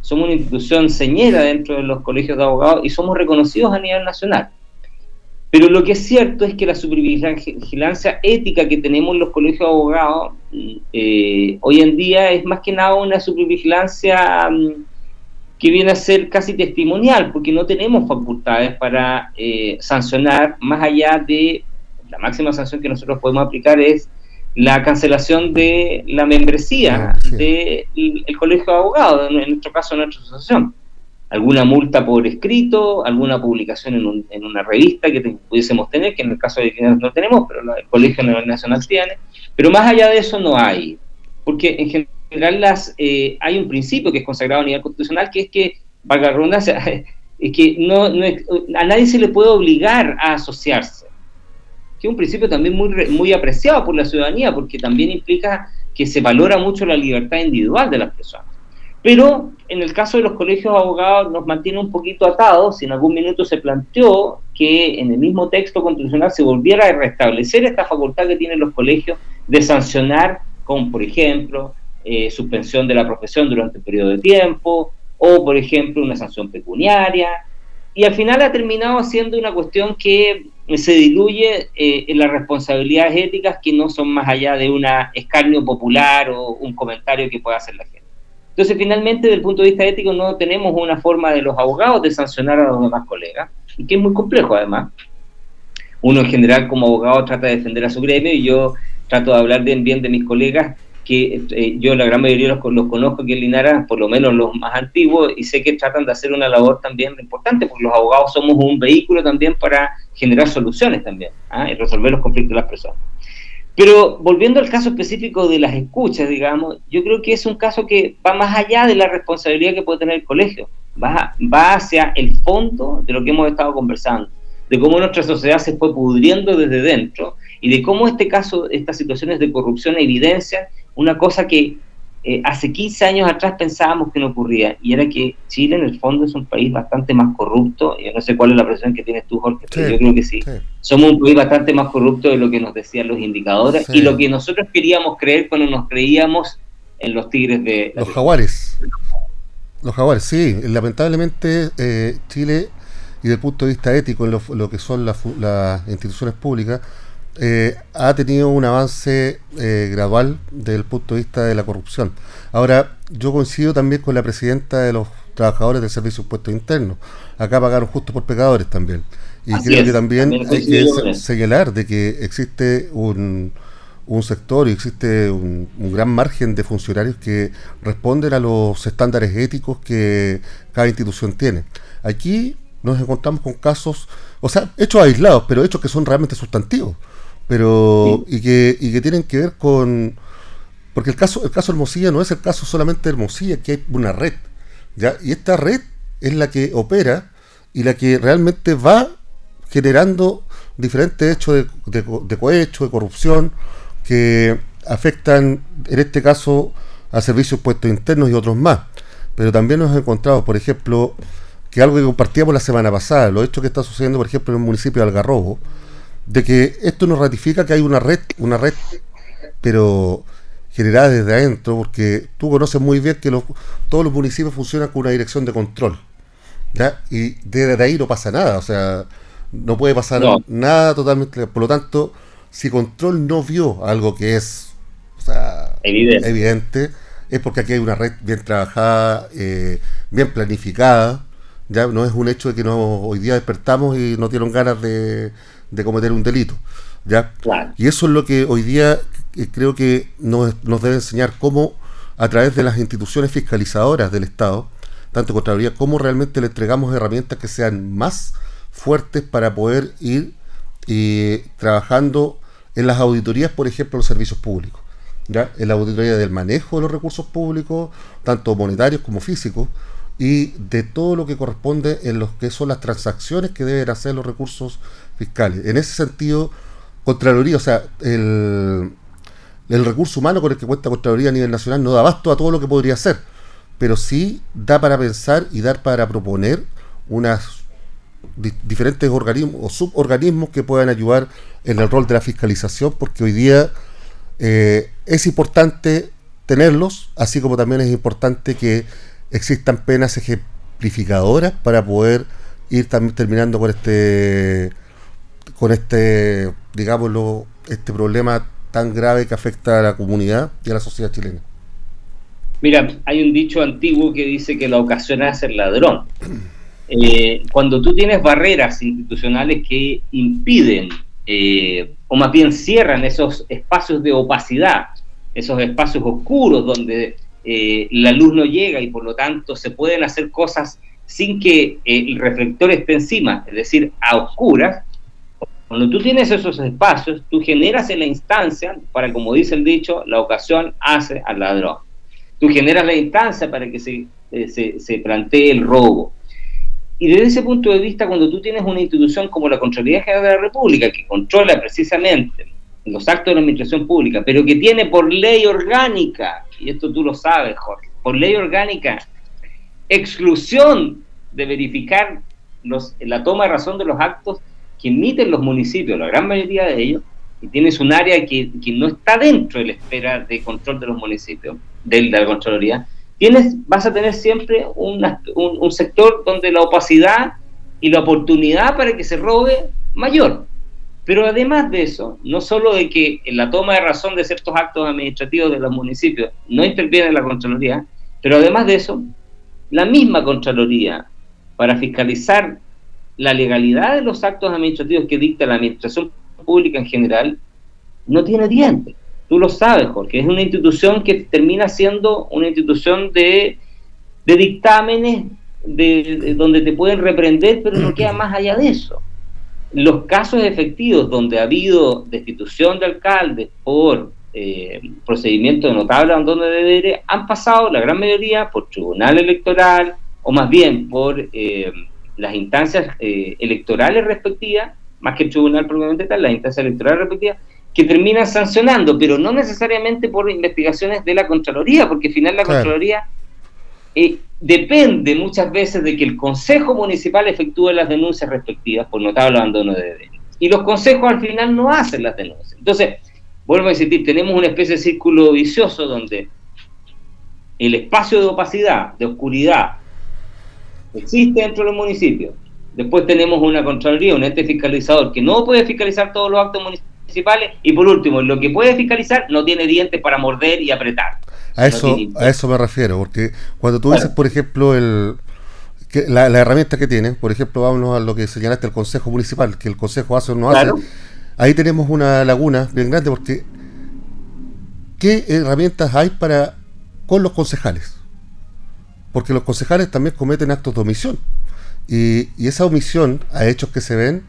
Somos una institución señera dentro de los colegios de abogados y somos reconocidos a nivel nacional. Pero lo que es cierto es que la supervigilancia ética que tenemos en los colegios de abogados eh, hoy en día es más que nada una supervigilancia mm, que viene a ser casi testimonial, porque no tenemos facultades para eh, sancionar más allá de la máxima sanción que nosotros podemos aplicar es la cancelación de la membresía ah, del Colegio de Abogados, en nuestro caso, en nuestra asociación. Alguna multa por escrito, alguna publicación en, en una revista que pudiésemos tener, que en el caso de quienes no tenemos, pero el Colegio Nacional tiene. Pero más allá de eso no hay, porque en general las, eh, hay un principio que es consagrado a nivel constitucional, que es que, valga la redundancia, [LAUGHS] es que no, a nadie se le puede obligar a asociarse que es un principio también muy, muy apreciado por la ciudadanía, porque también implica que se valora mucho la libertad individual de las personas. Pero en el caso de los colegios de abogados nos mantiene un poquito atados. Si en algún minuto se planteó que en el mismo texto constitucional se volviera a restablecer esta facultad que tienen los colegios de sancionar, como por ejemplo eh, suspensión de la profesión durante un periodo de tiempo, o por ejemplo una sanción pecuniaria. Y al final ha terminado siendo una cuestión que se diluye eh, en las responsabilidades éticas que no son más allá de un escarnio popular o un comentario que pueda hacer la gente. Entonces, finalmente, desde el punto de vista ético, no tenemos una forma de los abogados de sancionar a los demás colegas, y que es muy complejo además. Uno en general como abogado trata de defender a su gremio y yo trato de hablar bien de mis colegas que eh, yo la gran mayoría los, los, conozco aquí en Linares, por lo menos los más antiguos, y sé que tratan de hacer una labor también importante, porque los abogados somos un vehículo también para generar soluciones también ¿ah? y resolver los conflictos de las personas. Pero volviendo al caso específico de las escuchas, digamos, yo creo que es un caso que va más allá de la responsabilidad que puede tener el colegio, va, hacia el fondo de lo que hemos estado conversando, de cómo nuestra sociedad se fue pudriendo desde dentro y de cómo este caso, estas situaciones de corrupción evidencian una cosa que eh, hace 15 años atrás pensábamos que no ocurría, y era que Chile en el fondo es un país bastante más corrupto, yo no sé cuál es la presión que tienes tú, Jorge, pero yo creo que sí. Somos un país bastante más corrupto de lo que nos decían los indicadores y lo que nosotros queríamos creer cuando nos creíamos en los tigres de... Los jaguares. Los jaguares, sí. Lamentablemente eh, Chile, y desde el punto de vista ético, en lo, que son las instituciones públicas, eh, ha tenido un avance eh, gradual desde el punto de vista de la corrupción. Ahora, yo coincido también con la presidenta de los trabajadores del Servicio de Impuestos Internos. Acá pagaron justo por pecadores también. Y creo que también, hay que señalar de que existe un, un sector y existe un, gran margen de funcionarios que responden a los estándares éticos que cada institución tiene. Aquí nos encontramos con casos, o sea, hechos aislados, pero hechos que son realmente sustantivos, pero y, que, y que tienen que ver con porque el caso el caso Hermosilla no es el caso solamente de Hermosilla, que hay una red, ¿ya? Y esta red es la que opera y la que realmente va generando diferentes hechos de, de cohecho, de corrupción, que afectan, en este caso, a servicios puestos internos y otros más. Pero también nos hemos encontrado, por ejemplo, que algo que compartíamos la semana pasada, lo hecho que está sucediendo, por ejemplo, en el municipio de Algarrobo, de que esto nos ratifica que hay una red, una red, pero generada desde adentro, porque tú conoces muy bien que todos los municipios funcionan con una dirección de control. ¿ya? Y desde ahí no pasa nada, o sea, no puede pasar nada totalmente. Por lo tanto, si control no vio algo que es evidente. es porque aquí hay una red bien trabajada, eh, bien planificada, ya no es un hecho de que no, hoy día despertamos y no tienen ganas de, cometer un delito. ¿ya? Y eso es lo que hoy día eh, creo que nos, nos debe enseñar cómo, a través de las instituciones fiscalizadoras del Estado, tanto Contraloría, cómo realmente le entregamos herramientas que sean más fuertes para poder ir eh, trabajando en las auditorías, por ejemplo, los servicios públicos. ¿ya? En la auditoría del manejo de los recursos públicos, tanto monetarios como físicos, y de todo lo que corresponde en lo que son las transacciones que deben hacer los recursos fiscales. En ese sentido, Contraloría, o sea, el, el recurso humano con el que cuenta Contraloría a nivel nacional no da abasto a todo lo que podría hacer, pero sí da para pensar y dar para proponer unas diferentes organismos o suborganismos que puedan ayudar en el rol de la fiscalización, porque hoy día eh, es importante tenerlos, así como también es importante que existan penas ejemplificadoras para poder ir también terminando con este con este digámoslo este problema tan grave que afecta a la comunidad y a la sociedad chilena. Mira, hay un dicho antiguo que dice que la ocasión es el ladrón. [CLEARS THROAT] Eh, cuando tú tienes barreras institucionales que impiden eh, o más bien cierran esos espacios de opacidad, esos espacios oscuros donde eh, la luz no llega y por lo tanto se pueden hacer cosas sin que eh, el reflector esté encima, es decir, a oscuras. Cuando tú tienes esos espacios, tú generas en la instancia, para como dice el dicho, la ocasión hace al ladrón. Tú generas la instancia para que se, eh, se, se plantee el robo. Y desde ese punto de vista, cuando tú tienes una institución como la Contraloría General de la República, que controla precisamente los actos de la administración pública, pero que tiene por ley orgánica, y esto tú lo sabes, Jorge, por ley orgánica, exclusión de verificar la toma de razón de los actos que emiten los municipios, la gran mayoría de ellos, y tienes un área que, que no está dentro de la esfera de control de los municipios, de, de la Contraloría, tienes, vas a tener siempre un, un sector donde la opacidad y la oportunidad para que se robe mayor. Pero además de eso, no solo de que en la toma de razón de ciertos actos administrativos de los municipios no interviene la Contraloría, pero además de eso, la misma Contraloría, para fiscalizar la legalidad de los actos administrativos que dicta la administración pública en general, no tiene dientes. Tú lo sabes, Jorge, es una institución que termina siendo una institución de, dictámenes de, donde te pueden reprender, pero no queda más allá de eso los casos efectivos donde ha habido destitución de alcaldes por eh, procedimiento de notable abandono de deberes han pasado la gran mayoría por tribunal electoral o más bien por eh, las instancias eh, electorales respectivas, más que el tribunal propiamente tal, las instancias electorales respectivas, que terminan sancionando, pero no necesariamente por investigaciones de la Contraloría, porque al final la Contraloría eh, depende muchas veces de que el Consejo Municipal efectúe las denuncias respectivas por notable abandono de deberes. Y los consejos al final no hacen las denuncias. Entonces, vuelvo a insistir, tenemos una especie de círculo vicioso donde el espacio de opacidad, de oscuridad, existe dentro de los municipios. Después tenemos una Contraloría, un ente fiscalizador que no puede fiscalizar todos los actos municipales. Y por último, lo que puede fiscalizar no tiene dientes para morder y apretar. A eso, a eso me refiero, porque cuando tú dices, por ejemplo, el, que la, herramienta que tiene, por ejemplo, vámonos a lo que señalaste el Consejo Municipal, que el Consejo hace o no hace, ahí tenemos una laguna bien grande porque ¿qué herramientas hay para con los concejales? Porque los concejales también cometen actos de omisión. Y, esa omisión a hechos que se ven,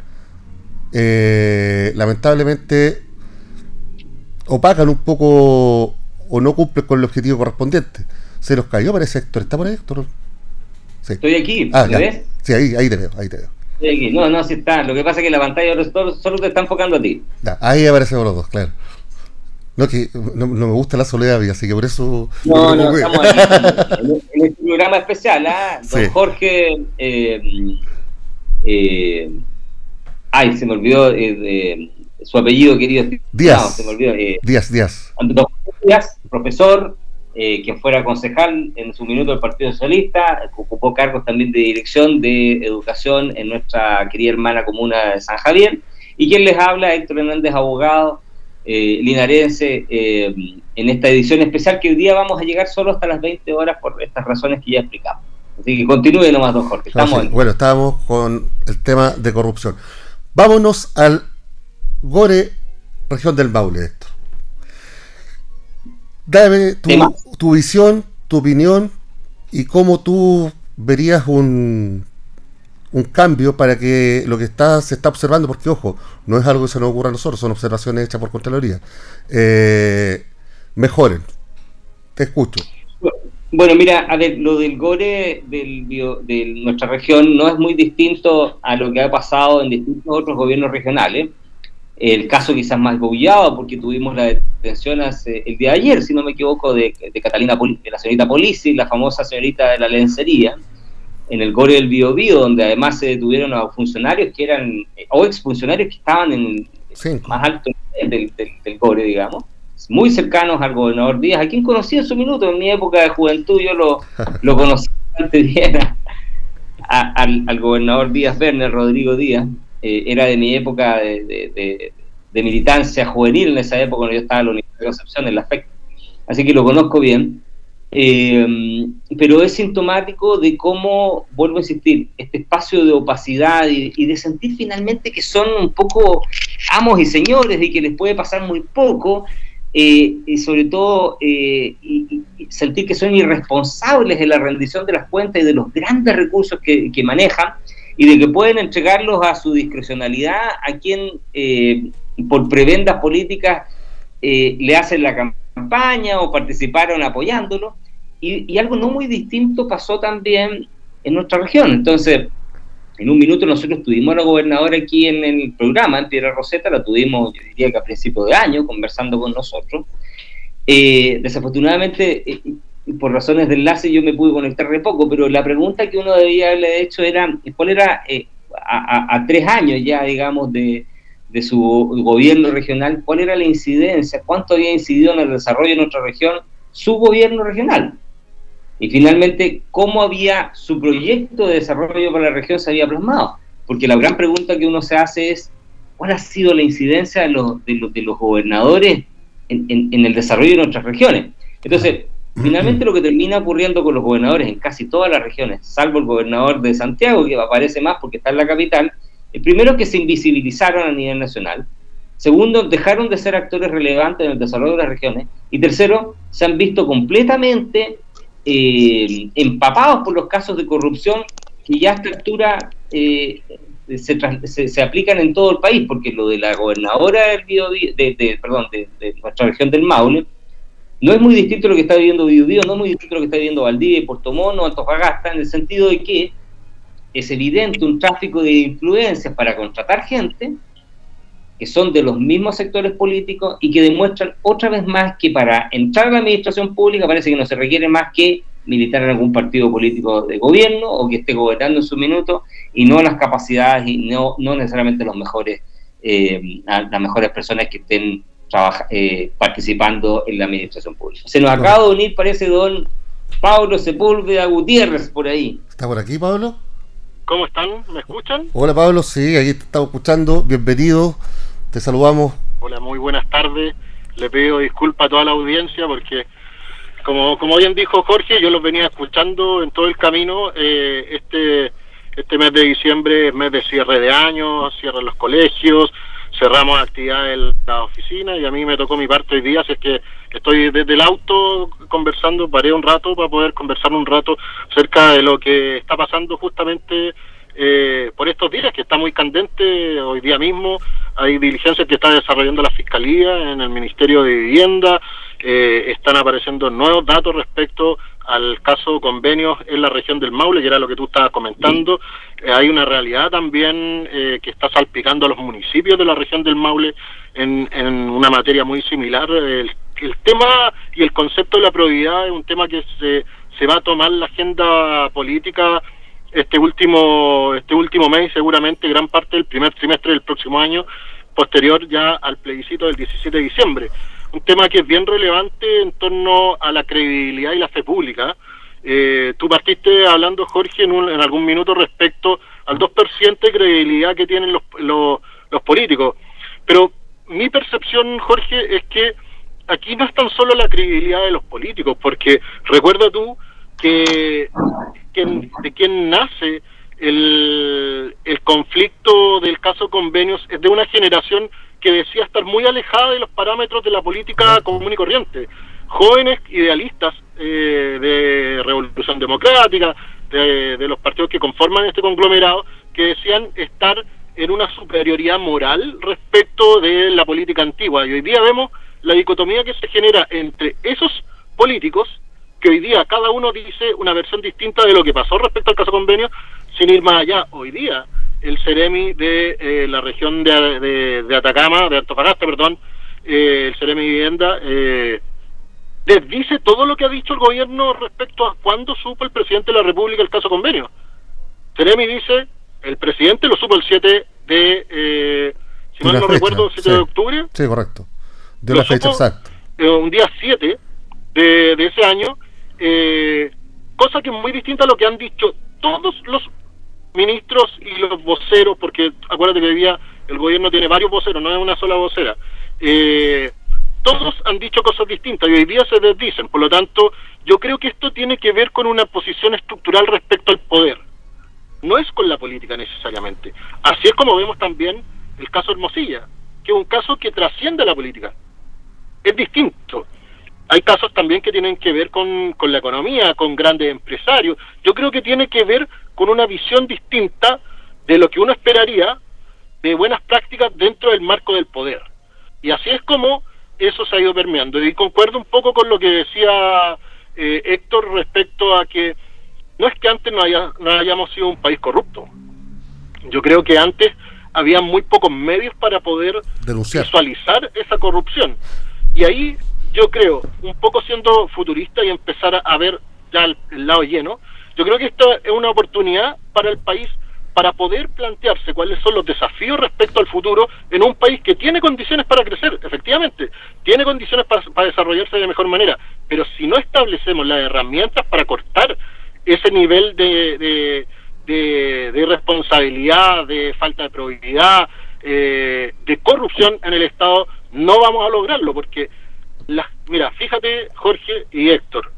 eh, lamentablemente opacan un poco o no cumplen con el objetivo correspondiente. Se nos cayó, parece Héctor. ¿Está por ahí, Héctor? Estoy aquí, ah, ¿me ves? Sí, ahí, ahí te veo, ahí te veo. Estoy aquí. No, no, sí está. Lo que pasa es que la pantalla solo, te está enfocando a ti. ahí aparecemos los dos, claro. No, que no, me gusta la soledad, así que por eso. No, no, estamos aquí. en, [LAUGHS] este programa especial, ¿ah? Don Jorge. Eh, eh, ay, se me olvidó eh, su apellido, querido. Díaz. se me olvidó. Díaz, Díaz. Díaz, profesor, quien fuera concejal en su minuto del Partido Socialista, ocupó cargos también de dirección de educación en nuestra querida hermana comuna de San Javier, y quien les habla, Héctor Hernández, abogado eh, linarense, eh, en esta edición especial que hoy día vamos a llegar solo hasta las 20 horas por estas razones que ya explicamos. Así que continúe nomás, don Jorge. Estamos Bueno, estábamos con el tema de corrupción. Vámonos al Gore, región del Maule, Héctor. Dame tu, visión, tu opinión y cómo tú verías un, un cambio para que lo que está se está observando, porque ojo, no es algo que se nos ocurra a nosotros, son observaciones hechas por Contraloría, eh, mejoren. Te escucho. Bueno, mira, a ver, lo del gore del de nuestra región no es muy distinto a lo que ha pasado en distintos otros gobiernos regionales el caso quizás más bollado, porque tuvimos la detención hace, el día de ayer, si no me equivoco, de, Catalina, de la señorita Polisi, la famosa señorita de la lencería, en el Gore del Bio, Bio donde además se detuvieron a funcionarios que eran, o exfuncionarios que estaban en más alto del, del, Gore, digamos, muy cercanos al gobernador Díaz, a quien conocí en su minuto, en mi época de juventud, yo lo, [LAUGHS] lo conocí antes bien al, al gobernador Díaz Werner, Rodrigo Díaz, eh, era de mi época de, militancia juvenil, en esa época cuando yo estaba en la Universidad de Concepción, en la FEC, así que lo conozco bien. Eh, pero es sintomático de cómo, vuelvo a insistir, este espacio de opacidad y, de sentir finalmente que son un poco amos y señores y que les puede pasar muy poco, eh, y sobre todo y, sentir que son irresponsables en la rendición de las cuentas y de los grandes recursos que, que manejan, y de que pueden entregarlos a su discrecionalidad a quien eh, por prebendas políticas eh, le hacen la campaña o participaron apoyándolo. Y, algo no muy distinto pasó también en nuestra región. Entonces, en un minuto nosotros tuvimos a la gobernadora aquí en el programa, en Piedra Roseta, la tuvimos, yo diría que a principio de año, conversando con nosotros. Eh, desafortunadamente, por razones de enlace yo me pude conectar de poco, pero la pregunta que uno debía haberle hecho era, ¿cuál era, eh, a, tres años ya, digamos, de, su gobierno regional, cuál era la incidencia, cuánto había incidido en el desarrollo de nuestra región su gobierno regional? Y finalmente, ¿cómo había su proyecto de desarrollo para la región se había plasmado? Porque la gran pregunta que uno se hace es, ¿cuál ha sido la incidencia de los, de los, de gobernadores en, en el desarrollo de nuestras regiones? Entonces, Finalmente lo que termina ocurriendo con los gobernadores en casi todas las regiones, salvo el gobernador de Santiago, que aparece más porque está en la capital, el primero que se invisibilizaron a nivel nacional, segundo, dejaron de ser actores relevantes en el desarrollo de las regiones, y tercero, se han visto completamente eh, empapados por los casos de corrupción que ya a esta altura eh, se, se, aplican en todo el país, porque lo de la gobernadora del de, perdón, de, nuestra región del Maule, no es muy distinto lo que está viviendo Biobío, no es muy distinto lo que está viviendo Valdivia, Puerto Mono, Antofagasta, en el sentido de que es evidente un tráfico de influencias para contratar gente que son de los mismos sectores políticos y que demuestran otra vez más que para entrar a la administración pública parece que no se requiere más que militar en algún partido político de gobierno o que esté gobernando en su minuto y no las capacidades y no, no necesariamente los mejores, eh, las mejores personas que estén trabaja, eh, participando en la administración pública. Se nos acaba de unir, parece, don Pablo Sepúlveda Gutiérrez por ahí. ¿Está por aquí, Pablo? ¿Cómo están? ¿Me escuchan? Hola, Pablo, sí, aquí te estamos escuchando. Bienvenido, te saludamos. Hola, muy buenas tardes. Le pido disculpas a toda la audiencia porque, como, como bien dijo Jorge, yo los venía escuchando en todo el camino. Eh, este, este mes de diciembre es mes de cierre de año, cierre los colegios, cerramos actividades en la oficina y a mí me tocó mi parte hoy día, así es que estoy desde el auto conversando, paré un rato para poder conversar un rato acerca de lo que está pasando justamente eh, por estos días, que está muy candente hoy día mismo. Hay diligencias que está desarrollando la Fiscalía en el Ministerio de Vivienda, eh, están apareciendo nuevos datos respecto al caso convenios en la región del Maule, que era lo que tú estabas comentando. Eh, hay una realidad también eh, que está salpicando a los municipios de la región del Maule en, una materia muy similar. El, el, tema y el concepto de la probidad es un tema que se, se va a tomar la agenda política este último este último mes seguramente gran parte del primer trimestre del próximo año posterior ya al plebiscito del 17 de diciembre un tema que es bien relevante en torno a la credibilidad y la fe pública. Eh, tú partiste hablando, Jorge, en, en, algún minuto respecto al 2% de credibilidad que tienen los, los, los políticos. Pero mi percepción, Jorge, es que aquí no es tan solo la credibilidad de los políticos, porque recuerda tú que, que de quién nace el, el conflicto del caso convenios es de una generación que decía estar muy alejada de los parámetros de la política común y corriente. Jóvenes idealistas eh, de Revolución Democrática, de, los partidos que conforman este conglomerado, que decían estar en una superioridad moral respecto de la política antigua. Y hoy día vemos la dicotomía que se genera entre esos políticos, que hoy día cada uno dice una versión distinta de lo que pasó respecto al caso convenio, sin ir más allá. Hoy día el Ceremi de eh, la región de, de, Atacama, de Antofagasta, perdón, eh, el Ceremi Vivienda, eh, desdice todo lo que ha dicho el gobierno respecto a cuándo supo el presidente de la República el caso convenio. Ceremi dice, el presidente lo supo el 7 de, eh, si mal no recuerdo, el 7 de octubre. Sí, correcto. De la fecha exacta. un día 7 de, de ese año, cosa que es muy distinta a lo que han dicho todos los ministros y los voceros, porque acuérdate que hoy día el gobierno tiene varios voceros, no es una sola vocera, eh, todos han dicho cosas distintas y hoy día se desdicen. Por lo tanto, yo creo que esto tiene que ver con una posición estructural respecto al poder. No es con la política necesariamente. Así es como vemos también el caso Hermosilla, que es un caso que trasciende la política. Es distinto. Hay casos también que tienen que ver con, con la economía, con grandes empresarios. Yo creo que tiene que ver con una visión distinta de lo que uno esperaría de buenas prácticas dentro del marco del poder. Y así es como eso se ha ido permeando. Y concuerdo un poco con lo que decía eh, Héctor respecto a que no es que antes no, haya, no hayamos sido un país corrupto. Yo creo que antes había muy pocos medios para poder visualizar esa corrupción. Y ahí yo creo, un poco siendo futurista y empezar a, ver ya el lado lleno, yo creo que esta es una oportunidad para el país para poder plantearse cuáles son los desafíos respecto al futuro en un país que tiene condiciones para crecer, efectivamente, tiene condiciones para, desarrollarse de mejor manera, pero si no establecemos las herramientas para cortar ese nivel de, de, de, de responsabilidad, de falta de probabilidad, eh, de corrupción en el Estado, no vamos a lograrlo, porque, las, mira, fíjate Jorge y Héctor,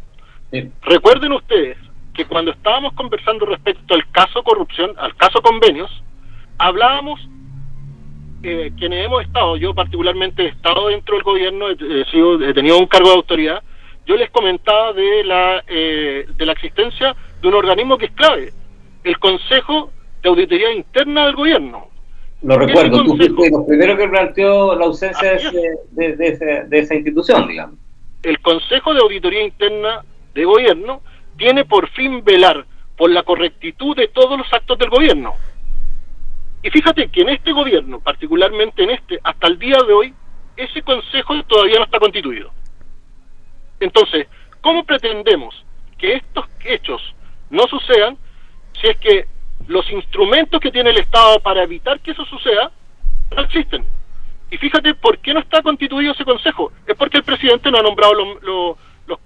recuerden ustedes que cuando estábamos conversando respecto al caso corrupción, al caso convenios, hablábamos, eh, quienes hemos estado, yo particularmente he estado dentro del gobierno, he, sido, he tenido un cargo de autoridad, yo les comentaba de la, eh, de la existencia de un organismo que es clave, el Consejo de Auditoría Interna del Gobierno. Lo recuerdo, tú fuiste lo primero que planteó la ausencia de, de, de esa institución, digamos. El Consejo de Auditoría Interna de Gobierno tiene por fin velar por la correctitud de todos los actos del gobierno. Y fíjate que en este gobierno, particularmente en este, hasta el día de hoy, ese consejo todavía no está constituido. Entonces, ¿cómo pretendemos que estos hechos no sucedan si es que los instrumentos que tiene el Estado para evitar que eso suceda no existen? Y fíjate por qué no está constituido ese consejo. Es porque el presidente no ha nombrado los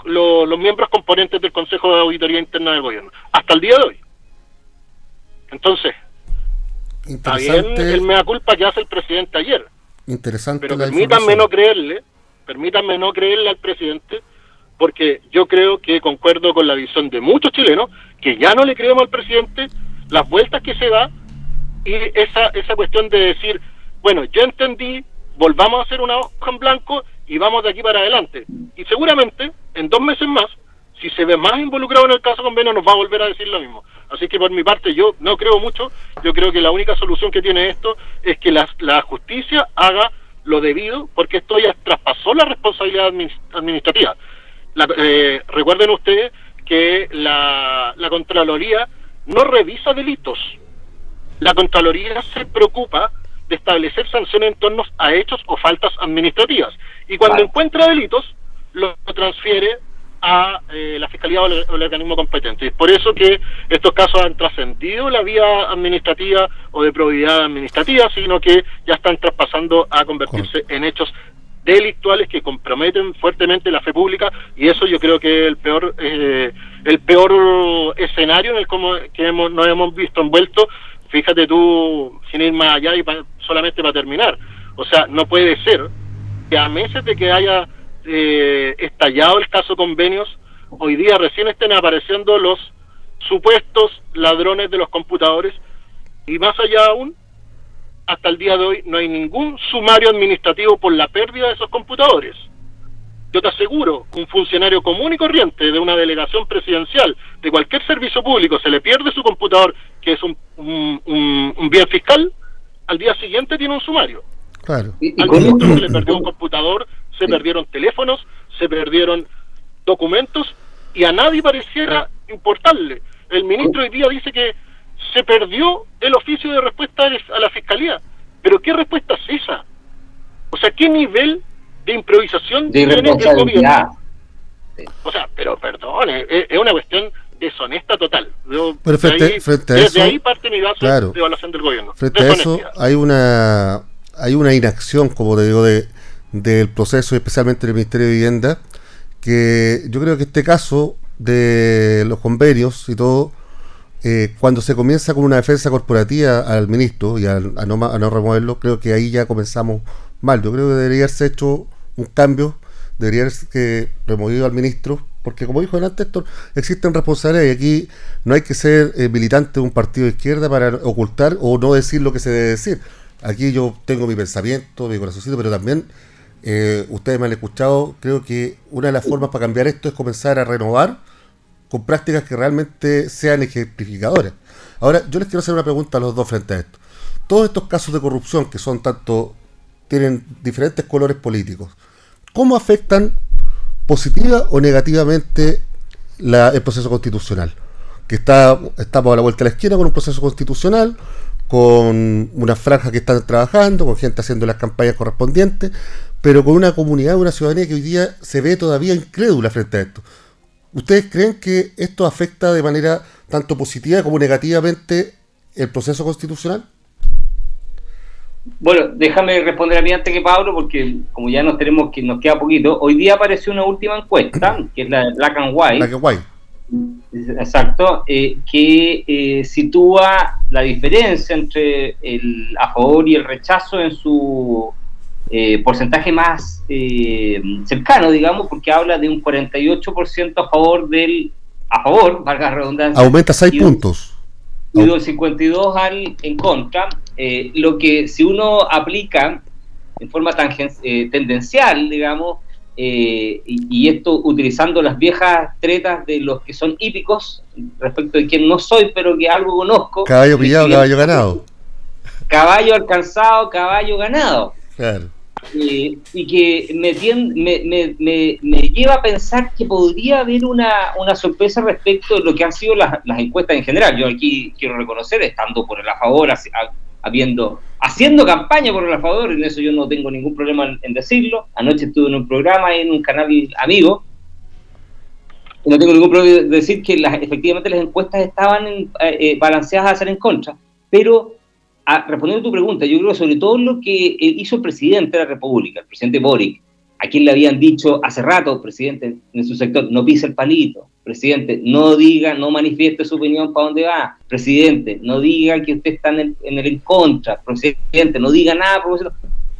los, los, miembros componentes del Consejo de Auditoría Interna del Gobierno, hasta el día de hoy. Entonces, está bien el mea culpa que hace el presidente ayer. Interesante. Pero permítanme no creerle, permítanme no creerle al presidente, porque yo creo que concuerdo con la visión de muchos chilenos, que ya no le creemos al presidente las vueltas que se da y esa, esa cuestión de decir, bueno, yo entendí, volvamos a hacer una hoja en blanco y vamos de aquí para adelante. Y seguramente, en dos meses más, si se ve más involucrado en el caso convenio, nos va a volver a decir lo mismo. Así que por mi parte yo no creo mucho, yo creo que la única solución que tiene esto es que la, la justicia haga lo debido, porque esto ya traspasó la responsabilidad administrativa. Eh, recuerden ustedes que la, la Contraloría no revisa delitos. La Contraloría se preocupa de establecer sanciones en torno a hechos o faltas administrativas. Y cuando encuentra delitos, lo transfiere a eh, la Fiscalía o el, organismo competente. Y es por eso que estos casos han trascendido la vía administrativa o de probidad administrativa, sino que ya están traspasando a convertirse en hechos delictuales que comprometen fuertemente la fe pública y eso yo creo que es el peor eh, el peor escenario en el como que hemos, nos hemos visto envueltos fíjate tú sin ir más allá y solamente para terminar o sea no puede ser que a meses de que haya eh, estallado el caso convenios, hoy día recién estén apareciendo los supuestos ladrones de los computadores y más allá aún, hasta el día de hoy no hay ningún sumario administrativo por la pérdida de esos computadores. Yo te aseguro, un funcionario común y corriente de una delegación presidencial de cualquier servicio público se le pierde su computador, que es un, un, bien fiscal, al día siguiente tiene un sumario. Claro. Al ministro se le perdió un computador se perdieron teléfonos, se perdieron documentos y a nadie pareciera importarle. El ministro hoy día dice que se perdió el oficio de respuesta a la fiscalía. Pero ¿qué respuesta es esa? O sea, ¿qué nivel de improvisación tiene el gobierno? O sea, pero perdón, es, una cuestión deshonesta total. pero frente, ahí, frente a eso, ahí parte mi base de evaluación del gobierno. Frente a eso hay una hay una inacción, como te digo, de, del proceso, especialmente del Ministerio de Vivienda, que yo creo que este caso de los convenios y todo, eh, cuando se comienza con una defensa corporativa al ministro y a, no, a no removerlo, creo que ahí ya comenzamos mal. Yo creo que debería haberse hecho un cambio, debería haberse removido al ministro, porque como dijo antes Héctor, existen responsabilidades y aquí no hay que ser eh, militante de un partido de izquierda para ocultar o no decir lo que se debe decir. Aquí yo tengo mi pensamiento, mi corazoncito, pero también eh, ustedes me han escuchado, creo que una de las formas para cambiar esto es comenzar a renovar con prácticas que realmente sean ejemplificadoras. Ahora, yo les quiero hacer una pregunta a los dos frente a esto. Todos estos casos de corrupción que son tanto, tienen diferentes colores políticos, ¿cómo afectan positiva o negativamente el proceso constitucional? Que está, estamos a la vuelta de la esquina con un proceso constitucional, con una franja que están trabajando, con gente haciendo las campañas correspondientes, pero con una comunidad, una ciudadanía que hoy día se ve todavía incrédula frente a esto. ¿Ustedes creen que esto afecta de manera tanto positiva como negativamente el proceso constitucional? Bueno, déjame responder a mí antes que Pablo, porque como ya nos tenemos que nos queda poquito, hoy día apareció una última encuesta, [CLEARS THROAT] que es la de Black and White. Black and White. Exacto, eh, que eh, sitúa la diferencia entre el a favor y el rechazo en su eh, porcentaje más eh, cercano, digamos, porque habla de un 48% a favor del, a favor, [LAUGHS] valga la redundancia. Aumenta 6 puntos. Y un 52 al, en contra, eh, lo que si uno aplica en forma tendencial, digamos, y, esto utilizando las viejas tretas de los que son hípicos, respecto de quien no soy, pero que algo conozco. Caballo pillado, caballo ganado. [LAUGHS] Caballo alcanzado, caballo ganado. Claro y que me, me, me, me, lleva a pensar que podría haber una, una sorpresa respecto de lo que han sido las, las, encuestas en general. Yo aquí quiero reconocer, estando por el a favor, habiendo, haciendo campaña por el a favor, en eso yo no tengo ningún problema en, decirlo. Anoche estuve en un programa en un canal amigo. No tengo ningún problema en decir que las, efectivamente las encuestas estaban eh, eh, balanceadas a ser en contra, pero respondiendo a tu pregunta, yo creo sobre todo lo que eh, hizo el presidente de la República, el presidente Boric, a quien le habían dicho hace rato, presidente, en su sector, no pise el palito, presidente, no diga, no manifieste su opinión para dónde va, presidente, no diga que usted está en el en, contra, presidente, no diga nada,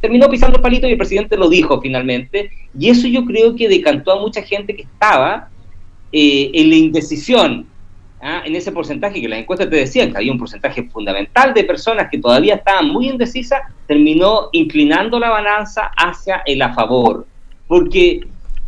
terminó pisando el palito y el presidente lo dijo finalmente, y eso yo creo que decantó a mucha gente que estaba eh, en la indecisión, ¿ah? en ese porcentaje que las encuestas te decían que había un porcentaje fundamental de personas que todavía estaban muy indecisas, terminó inclinando la balanza hacia el a favor. porque,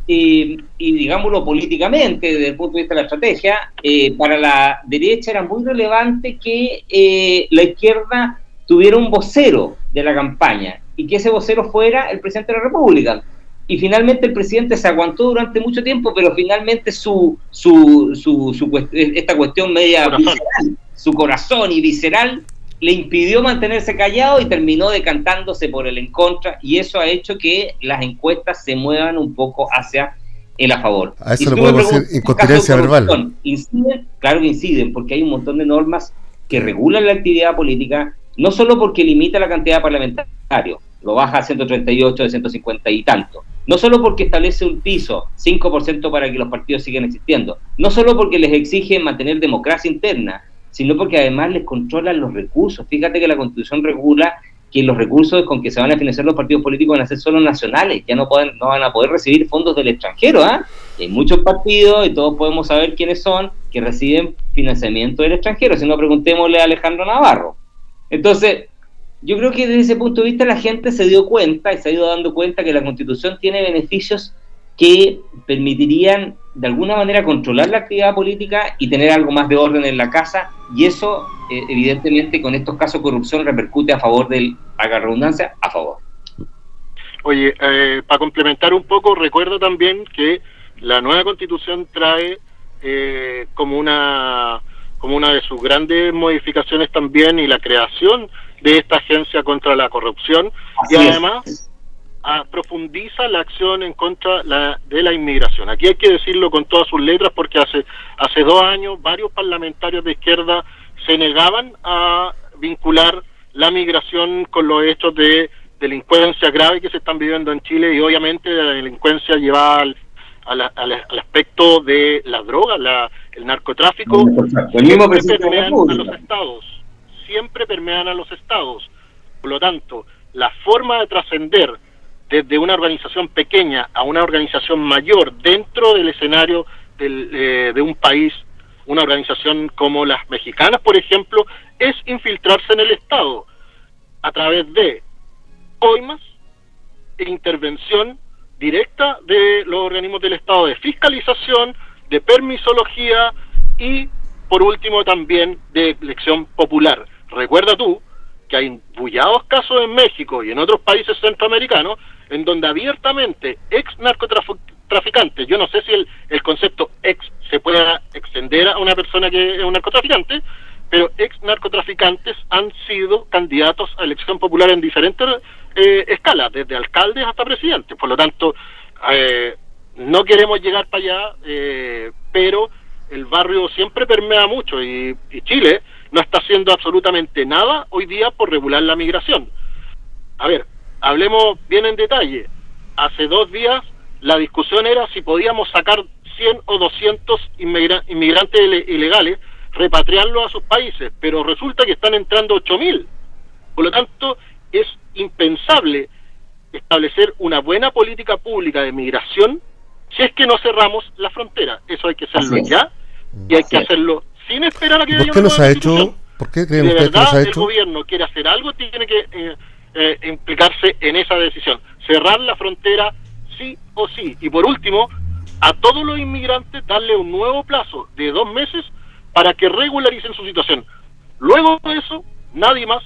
eh, y digámoslo políticamente, desde el punto de vista de la estrategia, eh, para la derecha era muy relevante que eh, la izquierda tuviera un vocero de la campaña y que ese vocero fuera el presidente de la República. Y finalmente el presidente se aguantó durante mucho tiempo, pero finalmente su, su, su, su esta cuestión media visceral, su corazón y visceral le impidió mantenerse callado y terminó decantándose por el en contra y eso ha hecho que las encuestas se muevan un poco hacia el a favor. A eso le podemos decir incontinencia verbal. ¿Inciden? Claro que inciden, porque hay un montón de normas que regulan la actividad política, no solo porque limita la cantidad de parlamentarios, lo baja a 138 de 150 y tanto, no solo porque establece un piso 5% para que los partidos sigan existiendo, no solo porque les exige mantener democracia interna, sino porque además les controlan los recursos. Fíjate que la Constitución regula que los recursos con que se van a financiar los partidos políticos van a ser solo nacionales, ya no, pueden, no van a poder recibir fondos del extranjero. ¿ah? Hay muchos partidos, y todos podemos saber quiénes son, que reciben financiamiento del extranjero, si no preguntémosle a Alejandro Navarro. Entonces, yo creo que desde ese punto de vista la gente se dio cuenta y se ha ido dando cuenta que la constitución tiene beneficios que permitirían de alguna manera controlar la actividad política y tener algo más de orden en la casa y eso eh, evidentemente con estos casos de corrupción repercute a favor del, haga redundancia, a favor. Oye, eh, para complementar un poco, recuerdo también que la nueva constitución trae eh, como una como una de sus grandes modificaciones también y la creación de esta agencia contra la corrupción y además profundiza la acción en contra de la inmigración. Aquí hay que decirlo con todas sus letras porque hace, hace dos años varios parlamentarios de izquierda se negaban a vincular la migración con los hechos de delincuencia grave que se están viviendo en Chile y obviamente la delincuencia lleva al, al, aspecto de la droga, la, el narcotráfico, siempre permean a los estados, siempre permean a los estados. Por lo tanto, la forma de trascender desde una organización pequeña a una organización mayor dentro del escenario eh, de un país, una organización como las mexicanas, por ejemplo, es infiltrarse en el Estado a través de coimas e intervención directa de los organismos del Estado de fiscalización, de permisología y, por último, también de elección popular. Recuerda tú que hay bullados casos en México y en otros países centroamericanos en donde abiertamente ex narcotraficantes, yo no sé si el, el concepto ex se pueda extender a una persona que es un narcotraficante, pero ex narcotraficantes han sido candidatos a elección popular en diferentes eh, escalas, desde alcaldes hasta presidentes. Por lo tanto, eh, no queremos llegar para allá, eh, pero el barrio siempre permea mucho y, y Chile no está haciendo absolutamente nada hoy día por regular la migración. A ver, hablemos bien en detalle. Hace dos días la discusión era si podíamos sacar 100 o 200 inmigrantes ilegales, repatriarlos a sus países, pero resulta que están entrando 8.000. Por lo tanto, es impensable establecer una buena política pública de migración si es que no cerramos la frontera. Eso hay que hacerlo ya y hay que hacerlo sin esperar a que haya una ha hecho? ¿Por qué creen ustedes que ha hecho? el gobierno quiere hacer algo, tiene que eh, eh, implicarse en esa decisión. Cerrar la frontera sí o sí. Y por último, a todos los inmigrantes darle un nuevo plazo de dos meses para que regularicen su situación. Luego de eso, nadie más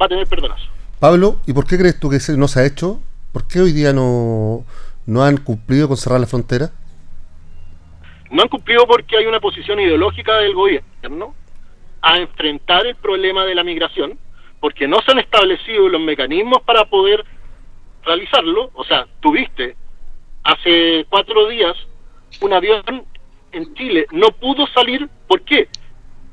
va a tener perdonazo. Pablo, ¿y por qué crees tú que no se ha hecho? ¿Por qué hoy día no, no han cumplido con cerrar la frontera? No han cumplido porque hay una posición ideológica del gobierno a enfrentar el problema de la migración porque no se han establecido los mecanismos para poder realizarlo. O sea, tuviste hace cuatro días un avión en Chile, no pudo salir, ¿por qué?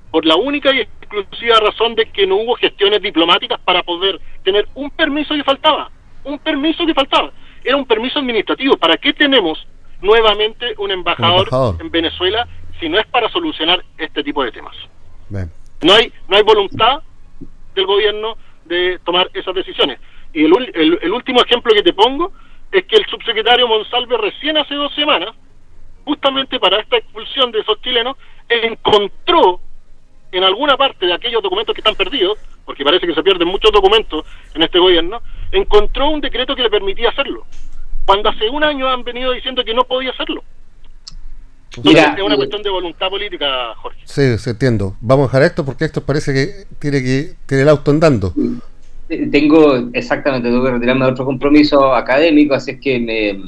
Por la única y exclusiva razón de que no hubo gestiones diplomáticas para poder tener un permiso que faltaba, un permiso que faltaba. Era un permiso administrativo. ¿Para qué tenemos nuevamente un embajador, en Venezuela si no es para solucionar este tipo de temas? No hay no hay voluntad del gobierno de tomar esas decisiones. Y el, el, último ejemplo que te pongo es que el subsecretario Monsalve recién hace dos semanas, justamente para esta expulsión de esos chilenos, encontró en alguna parte de aquellos documentos que están perdidos, porque parece que se pierden muchos documentos en este gobierno, encontró un decreto que le permitía hacerlo. Cuando hace un año han venido diciendo que no podía hacerlo. Mira, es una cuestión de voluntad política, Jorge. Sí, se entiendo. Vamos a dejar esto porque esto parece que tiene que tiene el auto andando. Tengo, exactamente, tengo que retirarme de otro compromiso académico, así es que me,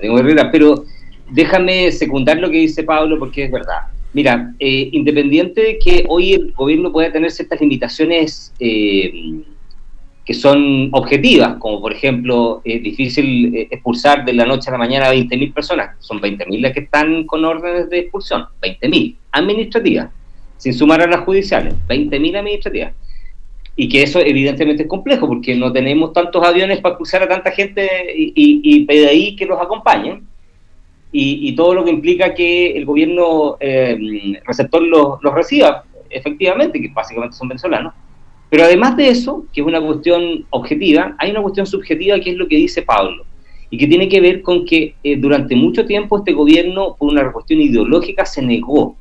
tengo que retirar, pero déjame secundar lo que dice Pablo porque es verdad. Mira, eh, independiente de que hoy el gobierno pueda tener ciertas limitaciones eh, que son objetivas, como por ejemplo, es difícil eh, expulsar de la noche a la mañana a 20.000 personas, son 20.000 las que están con órdenes de expulsión, 20.000 administrativas, sin sumar a las judiciales, 20.000 administrativas. Y que eso evidentemente es complejo, porque no tenemos tantos aviones para expulsar a tanta gente y, y, PDI que los acompañen, y, todo lo que implica que el gobierno eh, receptor los reciba, efectivamente, que básicamente son venezolanos pero además de eso, que es una cuestión objetiva, hay una cuestión subjetiva que es lo que dice Pablo, y que tiene que ver con que eh, durante mucho tiempo este gobierno, por una cuestión ideológica, se negó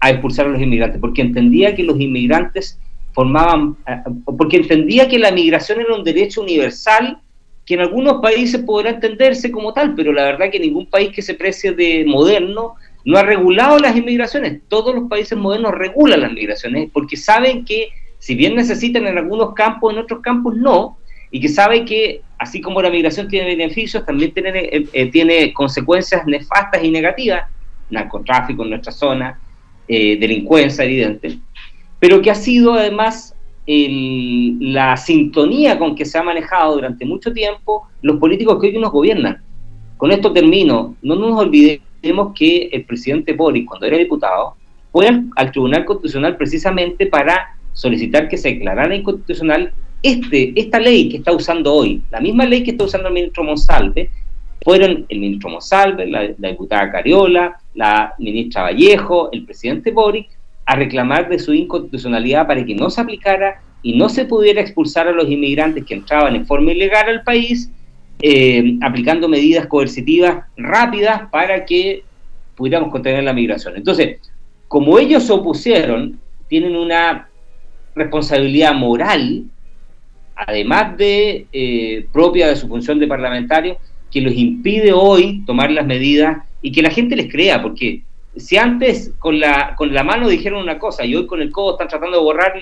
a expulsar a los inmigrantes, porque entendía que los inmigrantes formaban, eh, porque entendía que la migración era un derecho universal que en algunos países podrá entenderse como tal, pero la verdad que ningún país que se precie de moderno no ha regulado las inmigraciones. Todos los países modernos regulan las migraciones porque saben que si bien necesitan en algunos campos, en otros campos no, y que sabe que así como la migración tiene beneficios, también tiene, eh, eh, tiene consecuencias nefastas y negativas, narcotráfico en nuestra zona, eh, delincuencia evidente, pero que ha sido además la sintonía con que se ha manejado durante mucho tiempo los políticos que hoy nos gobiernan. Con esto termino, no nos olvidemos que el presidente Boris, cuando era diputado, fue al Tribunal Constitucional precisamente para solicitar que se declarara inconstitucional este, esta ley que está usando hoy, la misma ley que está usando el ministro Monsalve, fueron el ministro Monsalve, la, diputada Cariola, la ministra Vallejo, el presidente Boric, a reclamar de su inconstitucionalidad para que no se aplicara y no se pudiera expulsar a los inmigrantes que entraban en forma ilegal al país, eh, aplicando medidas coercitivas rápidas para que pudiéramos contener la migración. Entonces, como ellos se opusieron, tienen una responsabilidad moral, además de eh, propia de su función de parlamentario, que los impide hoy tomar las medidas y que la gente les crea, porque si antes con la, con la mano dijeron una cosa y hoy con el codo están tratando de borrar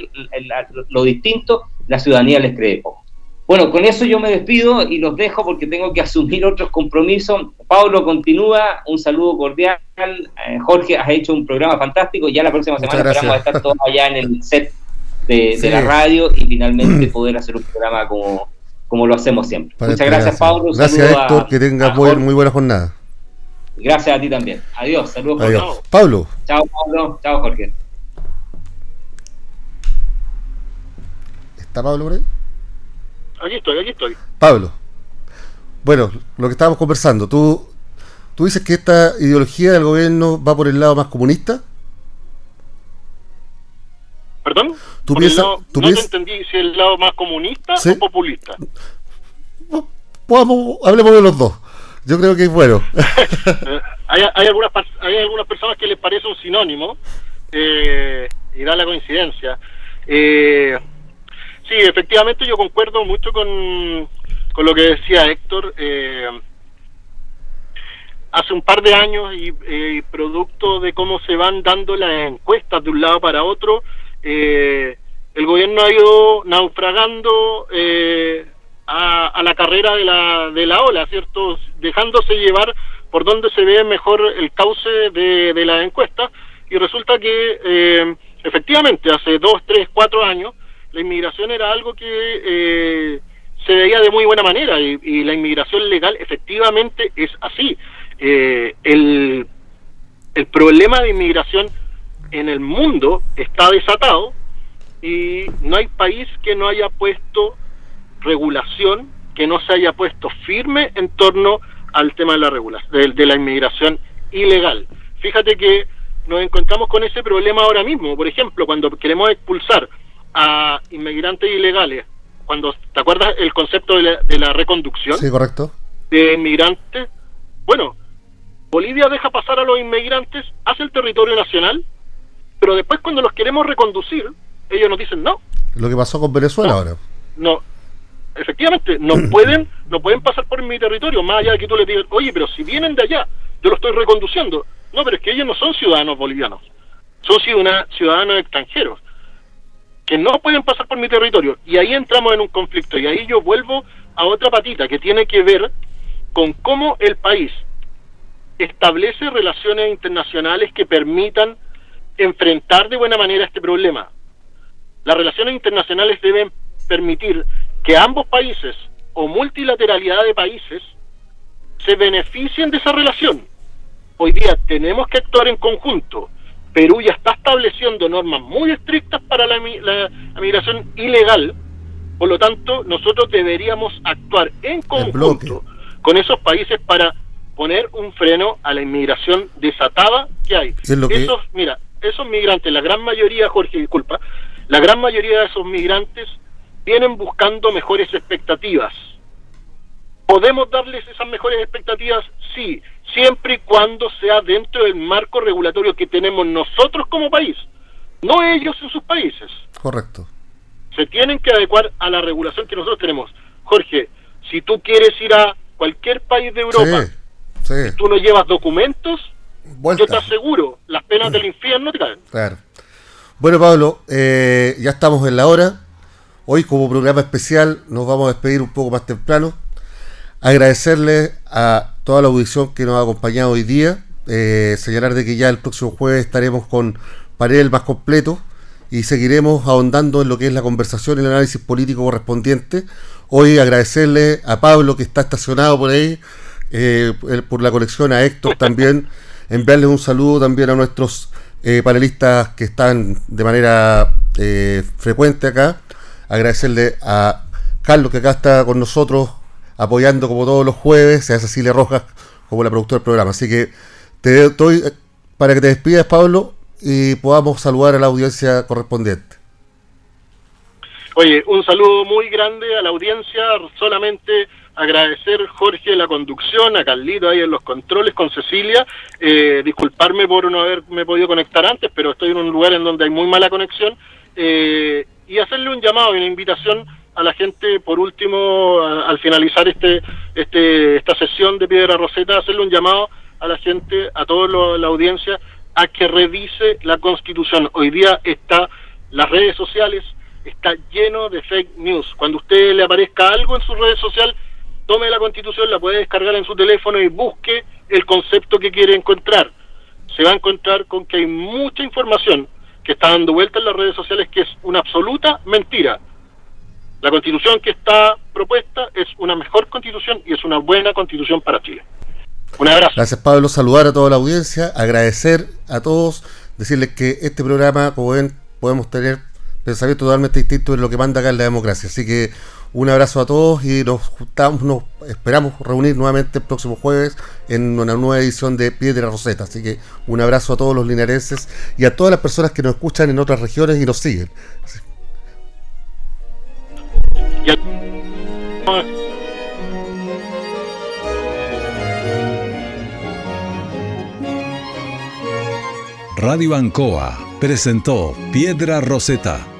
lo distinto, la ciudadanía les cree poco. Bueno, con eso yo me despido y los dejo porque tengo que asumir otros compromisos. Pablo continúa, un saludo cordial. Eh, Jorge, has hecho un programa fantástico. Ya la próxima semana esperamos estar todos allá en el set de, la radio y finalmente [CLEARS THROAT] poder hacer un programa como, como lo hacemos siempre. Muchas gracias, Pablo. Gracias, Héctor. que tengas muy, muy buena jornada. Gracias a ti también. Adiós. Saludos. Adiós. Pablo. Chao, Pablo. Chao, Jorge. ¿Está Pablo por ahí? Aquí estoy, aquí estoy. Pablo. Bueno, lo que estábamos conversando, ¿tú, ¿tú dices que esta ideología del gobierno va por el lado más comunista? ¿Perdón? ¿Tú piensas, no, te entendí si el lado más comunista o populista. Podamos, hablemos de los dos. Yo creo que es bueno. [LAUGHS] [LAUGHS] hay, hay, algunas, hay algunas personas que les parece un sinónimo eh, y da la coincidencia. Eh, sí, efectivamente yo concuerdo mucho con, con lo que decía Héctor. Eh, hace un par de años y eh, producto de cómo se van dando las encuestas de un lado para otro, eh, el gobierno ha ido naufragando eh, a, la carrera de la, de la ola, ¿cierto? Dejándose llevar por donde se ve mejor el cauce de, la encuesta y resulta que eh, efectivamente hace dos, tres, cuatro años la inmigración era algo que eh, se veía de muy buena manera y, la inmigración legal efectivamente es así. el, el problema de inmigración en el mundo está desatado y no hay país que no haya puesto regulación, que no se haya puesto firme en torno al tema de la regulación, de, la inmigración ilegal. Fíjate que nos encontramos con ese problema ahora mismo. Por ejemplo, cuando queremos expulsar a inmigrantes ilegales, cuando te acuerdas el concepto de la, de la reconducción sí, correcto. de inmigrantes, bueno, Bolivia deja pasar a los inmigrantes hacia el territorio nacional pero después cuando los queremos reconducir, ellos nos dicen no. Lo que pasó con Venezuela ahora. No. efectivamente, no [CLEARS THROAT] pueden, no pueden pasar por mi territorio, más allá de que tú le digas, oye, pero si vienen de allá, yo lo estoy reconduciendo. No, pero es que ellos no son ciudadanos bolivianos, son ciudadanos extranjeros, que no pueden pasar por mi territorio. Y ahí entramos en un conflicto, y ahí yo vuelvo a otra patita que tiene que ver con cómo el país establece relaciones internacionales que permitan enfrentar de buena manera este problema. Las relaciones internacionales deben permitir que ambos países o multilateralidad de países se beneficien de esa relación. Hoy día tenemos que actuar en conjunto. Perú ya está estableciendo normas muy estrictas para la, migración ilegal, por lo tanto nosotros deberíamos actuar en conjunto con esos países para poner un freno a la inmigración desatada que hay. Esos, mira, esos migrantes, la gran mayoría, Jorge, disculpa, la gran mayoría de esos migrantes vienen buscando mejores expectativas. ¿Podemos darles esas mejores expectativas? Sí, siempre y cuando sea dentro del marco regulatorio que tenemos nosotros como país, no ellos en sus países. Correcto. Se tienen que adecuar a la regulación que nosotros tenemos. Jorge, si tú quieres ir a cualquier país de Europa, tú no llevas documentos, yo te aseguro, las penas del infierno te caen. Claro. Bueno, Pablo, eh, ya estamos en la hora. Hoy como programa especial nos vamos a despedir un poco más temprano. Agradecerle a toda la audición que nos ha acompañado hoy día. Eh, señalar de que ya el próximo jueves estaremos con panel más completo y seguiremos ahondando en lo que es la conversación y el análisis político correspondiente. Hoy agradecerle a Pablo que está estacionado por ahí, eh, por la conexión, a Héctor también, [LAUGHS] enviarles un saludo también a nuestros eh, panelistas que están de manera frecuente acá agradecerle a Carlos que acá está con nosotros apoyando como todos los jueves, a Cecilia Rojas como la productora del programa. Así que te doy eh, para que te despidas, Pablo, y podamos saludar a la audiencia correspondiente. Oye, un saludo muy grande a la audiencia, solamente agradecer Jorge la conducción, a Carlito ahí en los controles con Cecilia, eh, disculparme por no haberme podido conectar antes, pero estoy en un lugar en donde hay muy mala conexión, eh, y hacerle un llamado y una invitación a la gente, por último, al finalizar este, este, esta sesión de Piedra Roseta, hacerle un llamado a la gente, a toda la audiencia, a que revise la Constitución. Hoy día está, las redes sociales, está lleno de fake news. Cuando usted le aparezca algo en su red social, tome la Constitución, la puede descargar en su teléfono y busque el concepto que quiere encontrar. Se va a encontrar con que hay mucha información que está dando vuelta en las redes sociales que es una absoluta mentira. La constitución que está propuesta es una mejor constitución y es una buena constitución para Chile. Un abrazo. Gracias Pablo, saludar a toda la audiencia, agradecer a todos, decirles que este programa, como ven, podemos tener pensamiento totalmente distinto en lo que manda acá en la democracia. Así que un abrazo a todos y nos esperamos reunir nuevamente el próximo jueves en una nueva edición de Piedra Roseta. Así que un abrazo a todos los linarenses y a todas las personas que nos escuchan en otras regiones y nos siguen. Radio Ancoa presentó Piedra Roseta,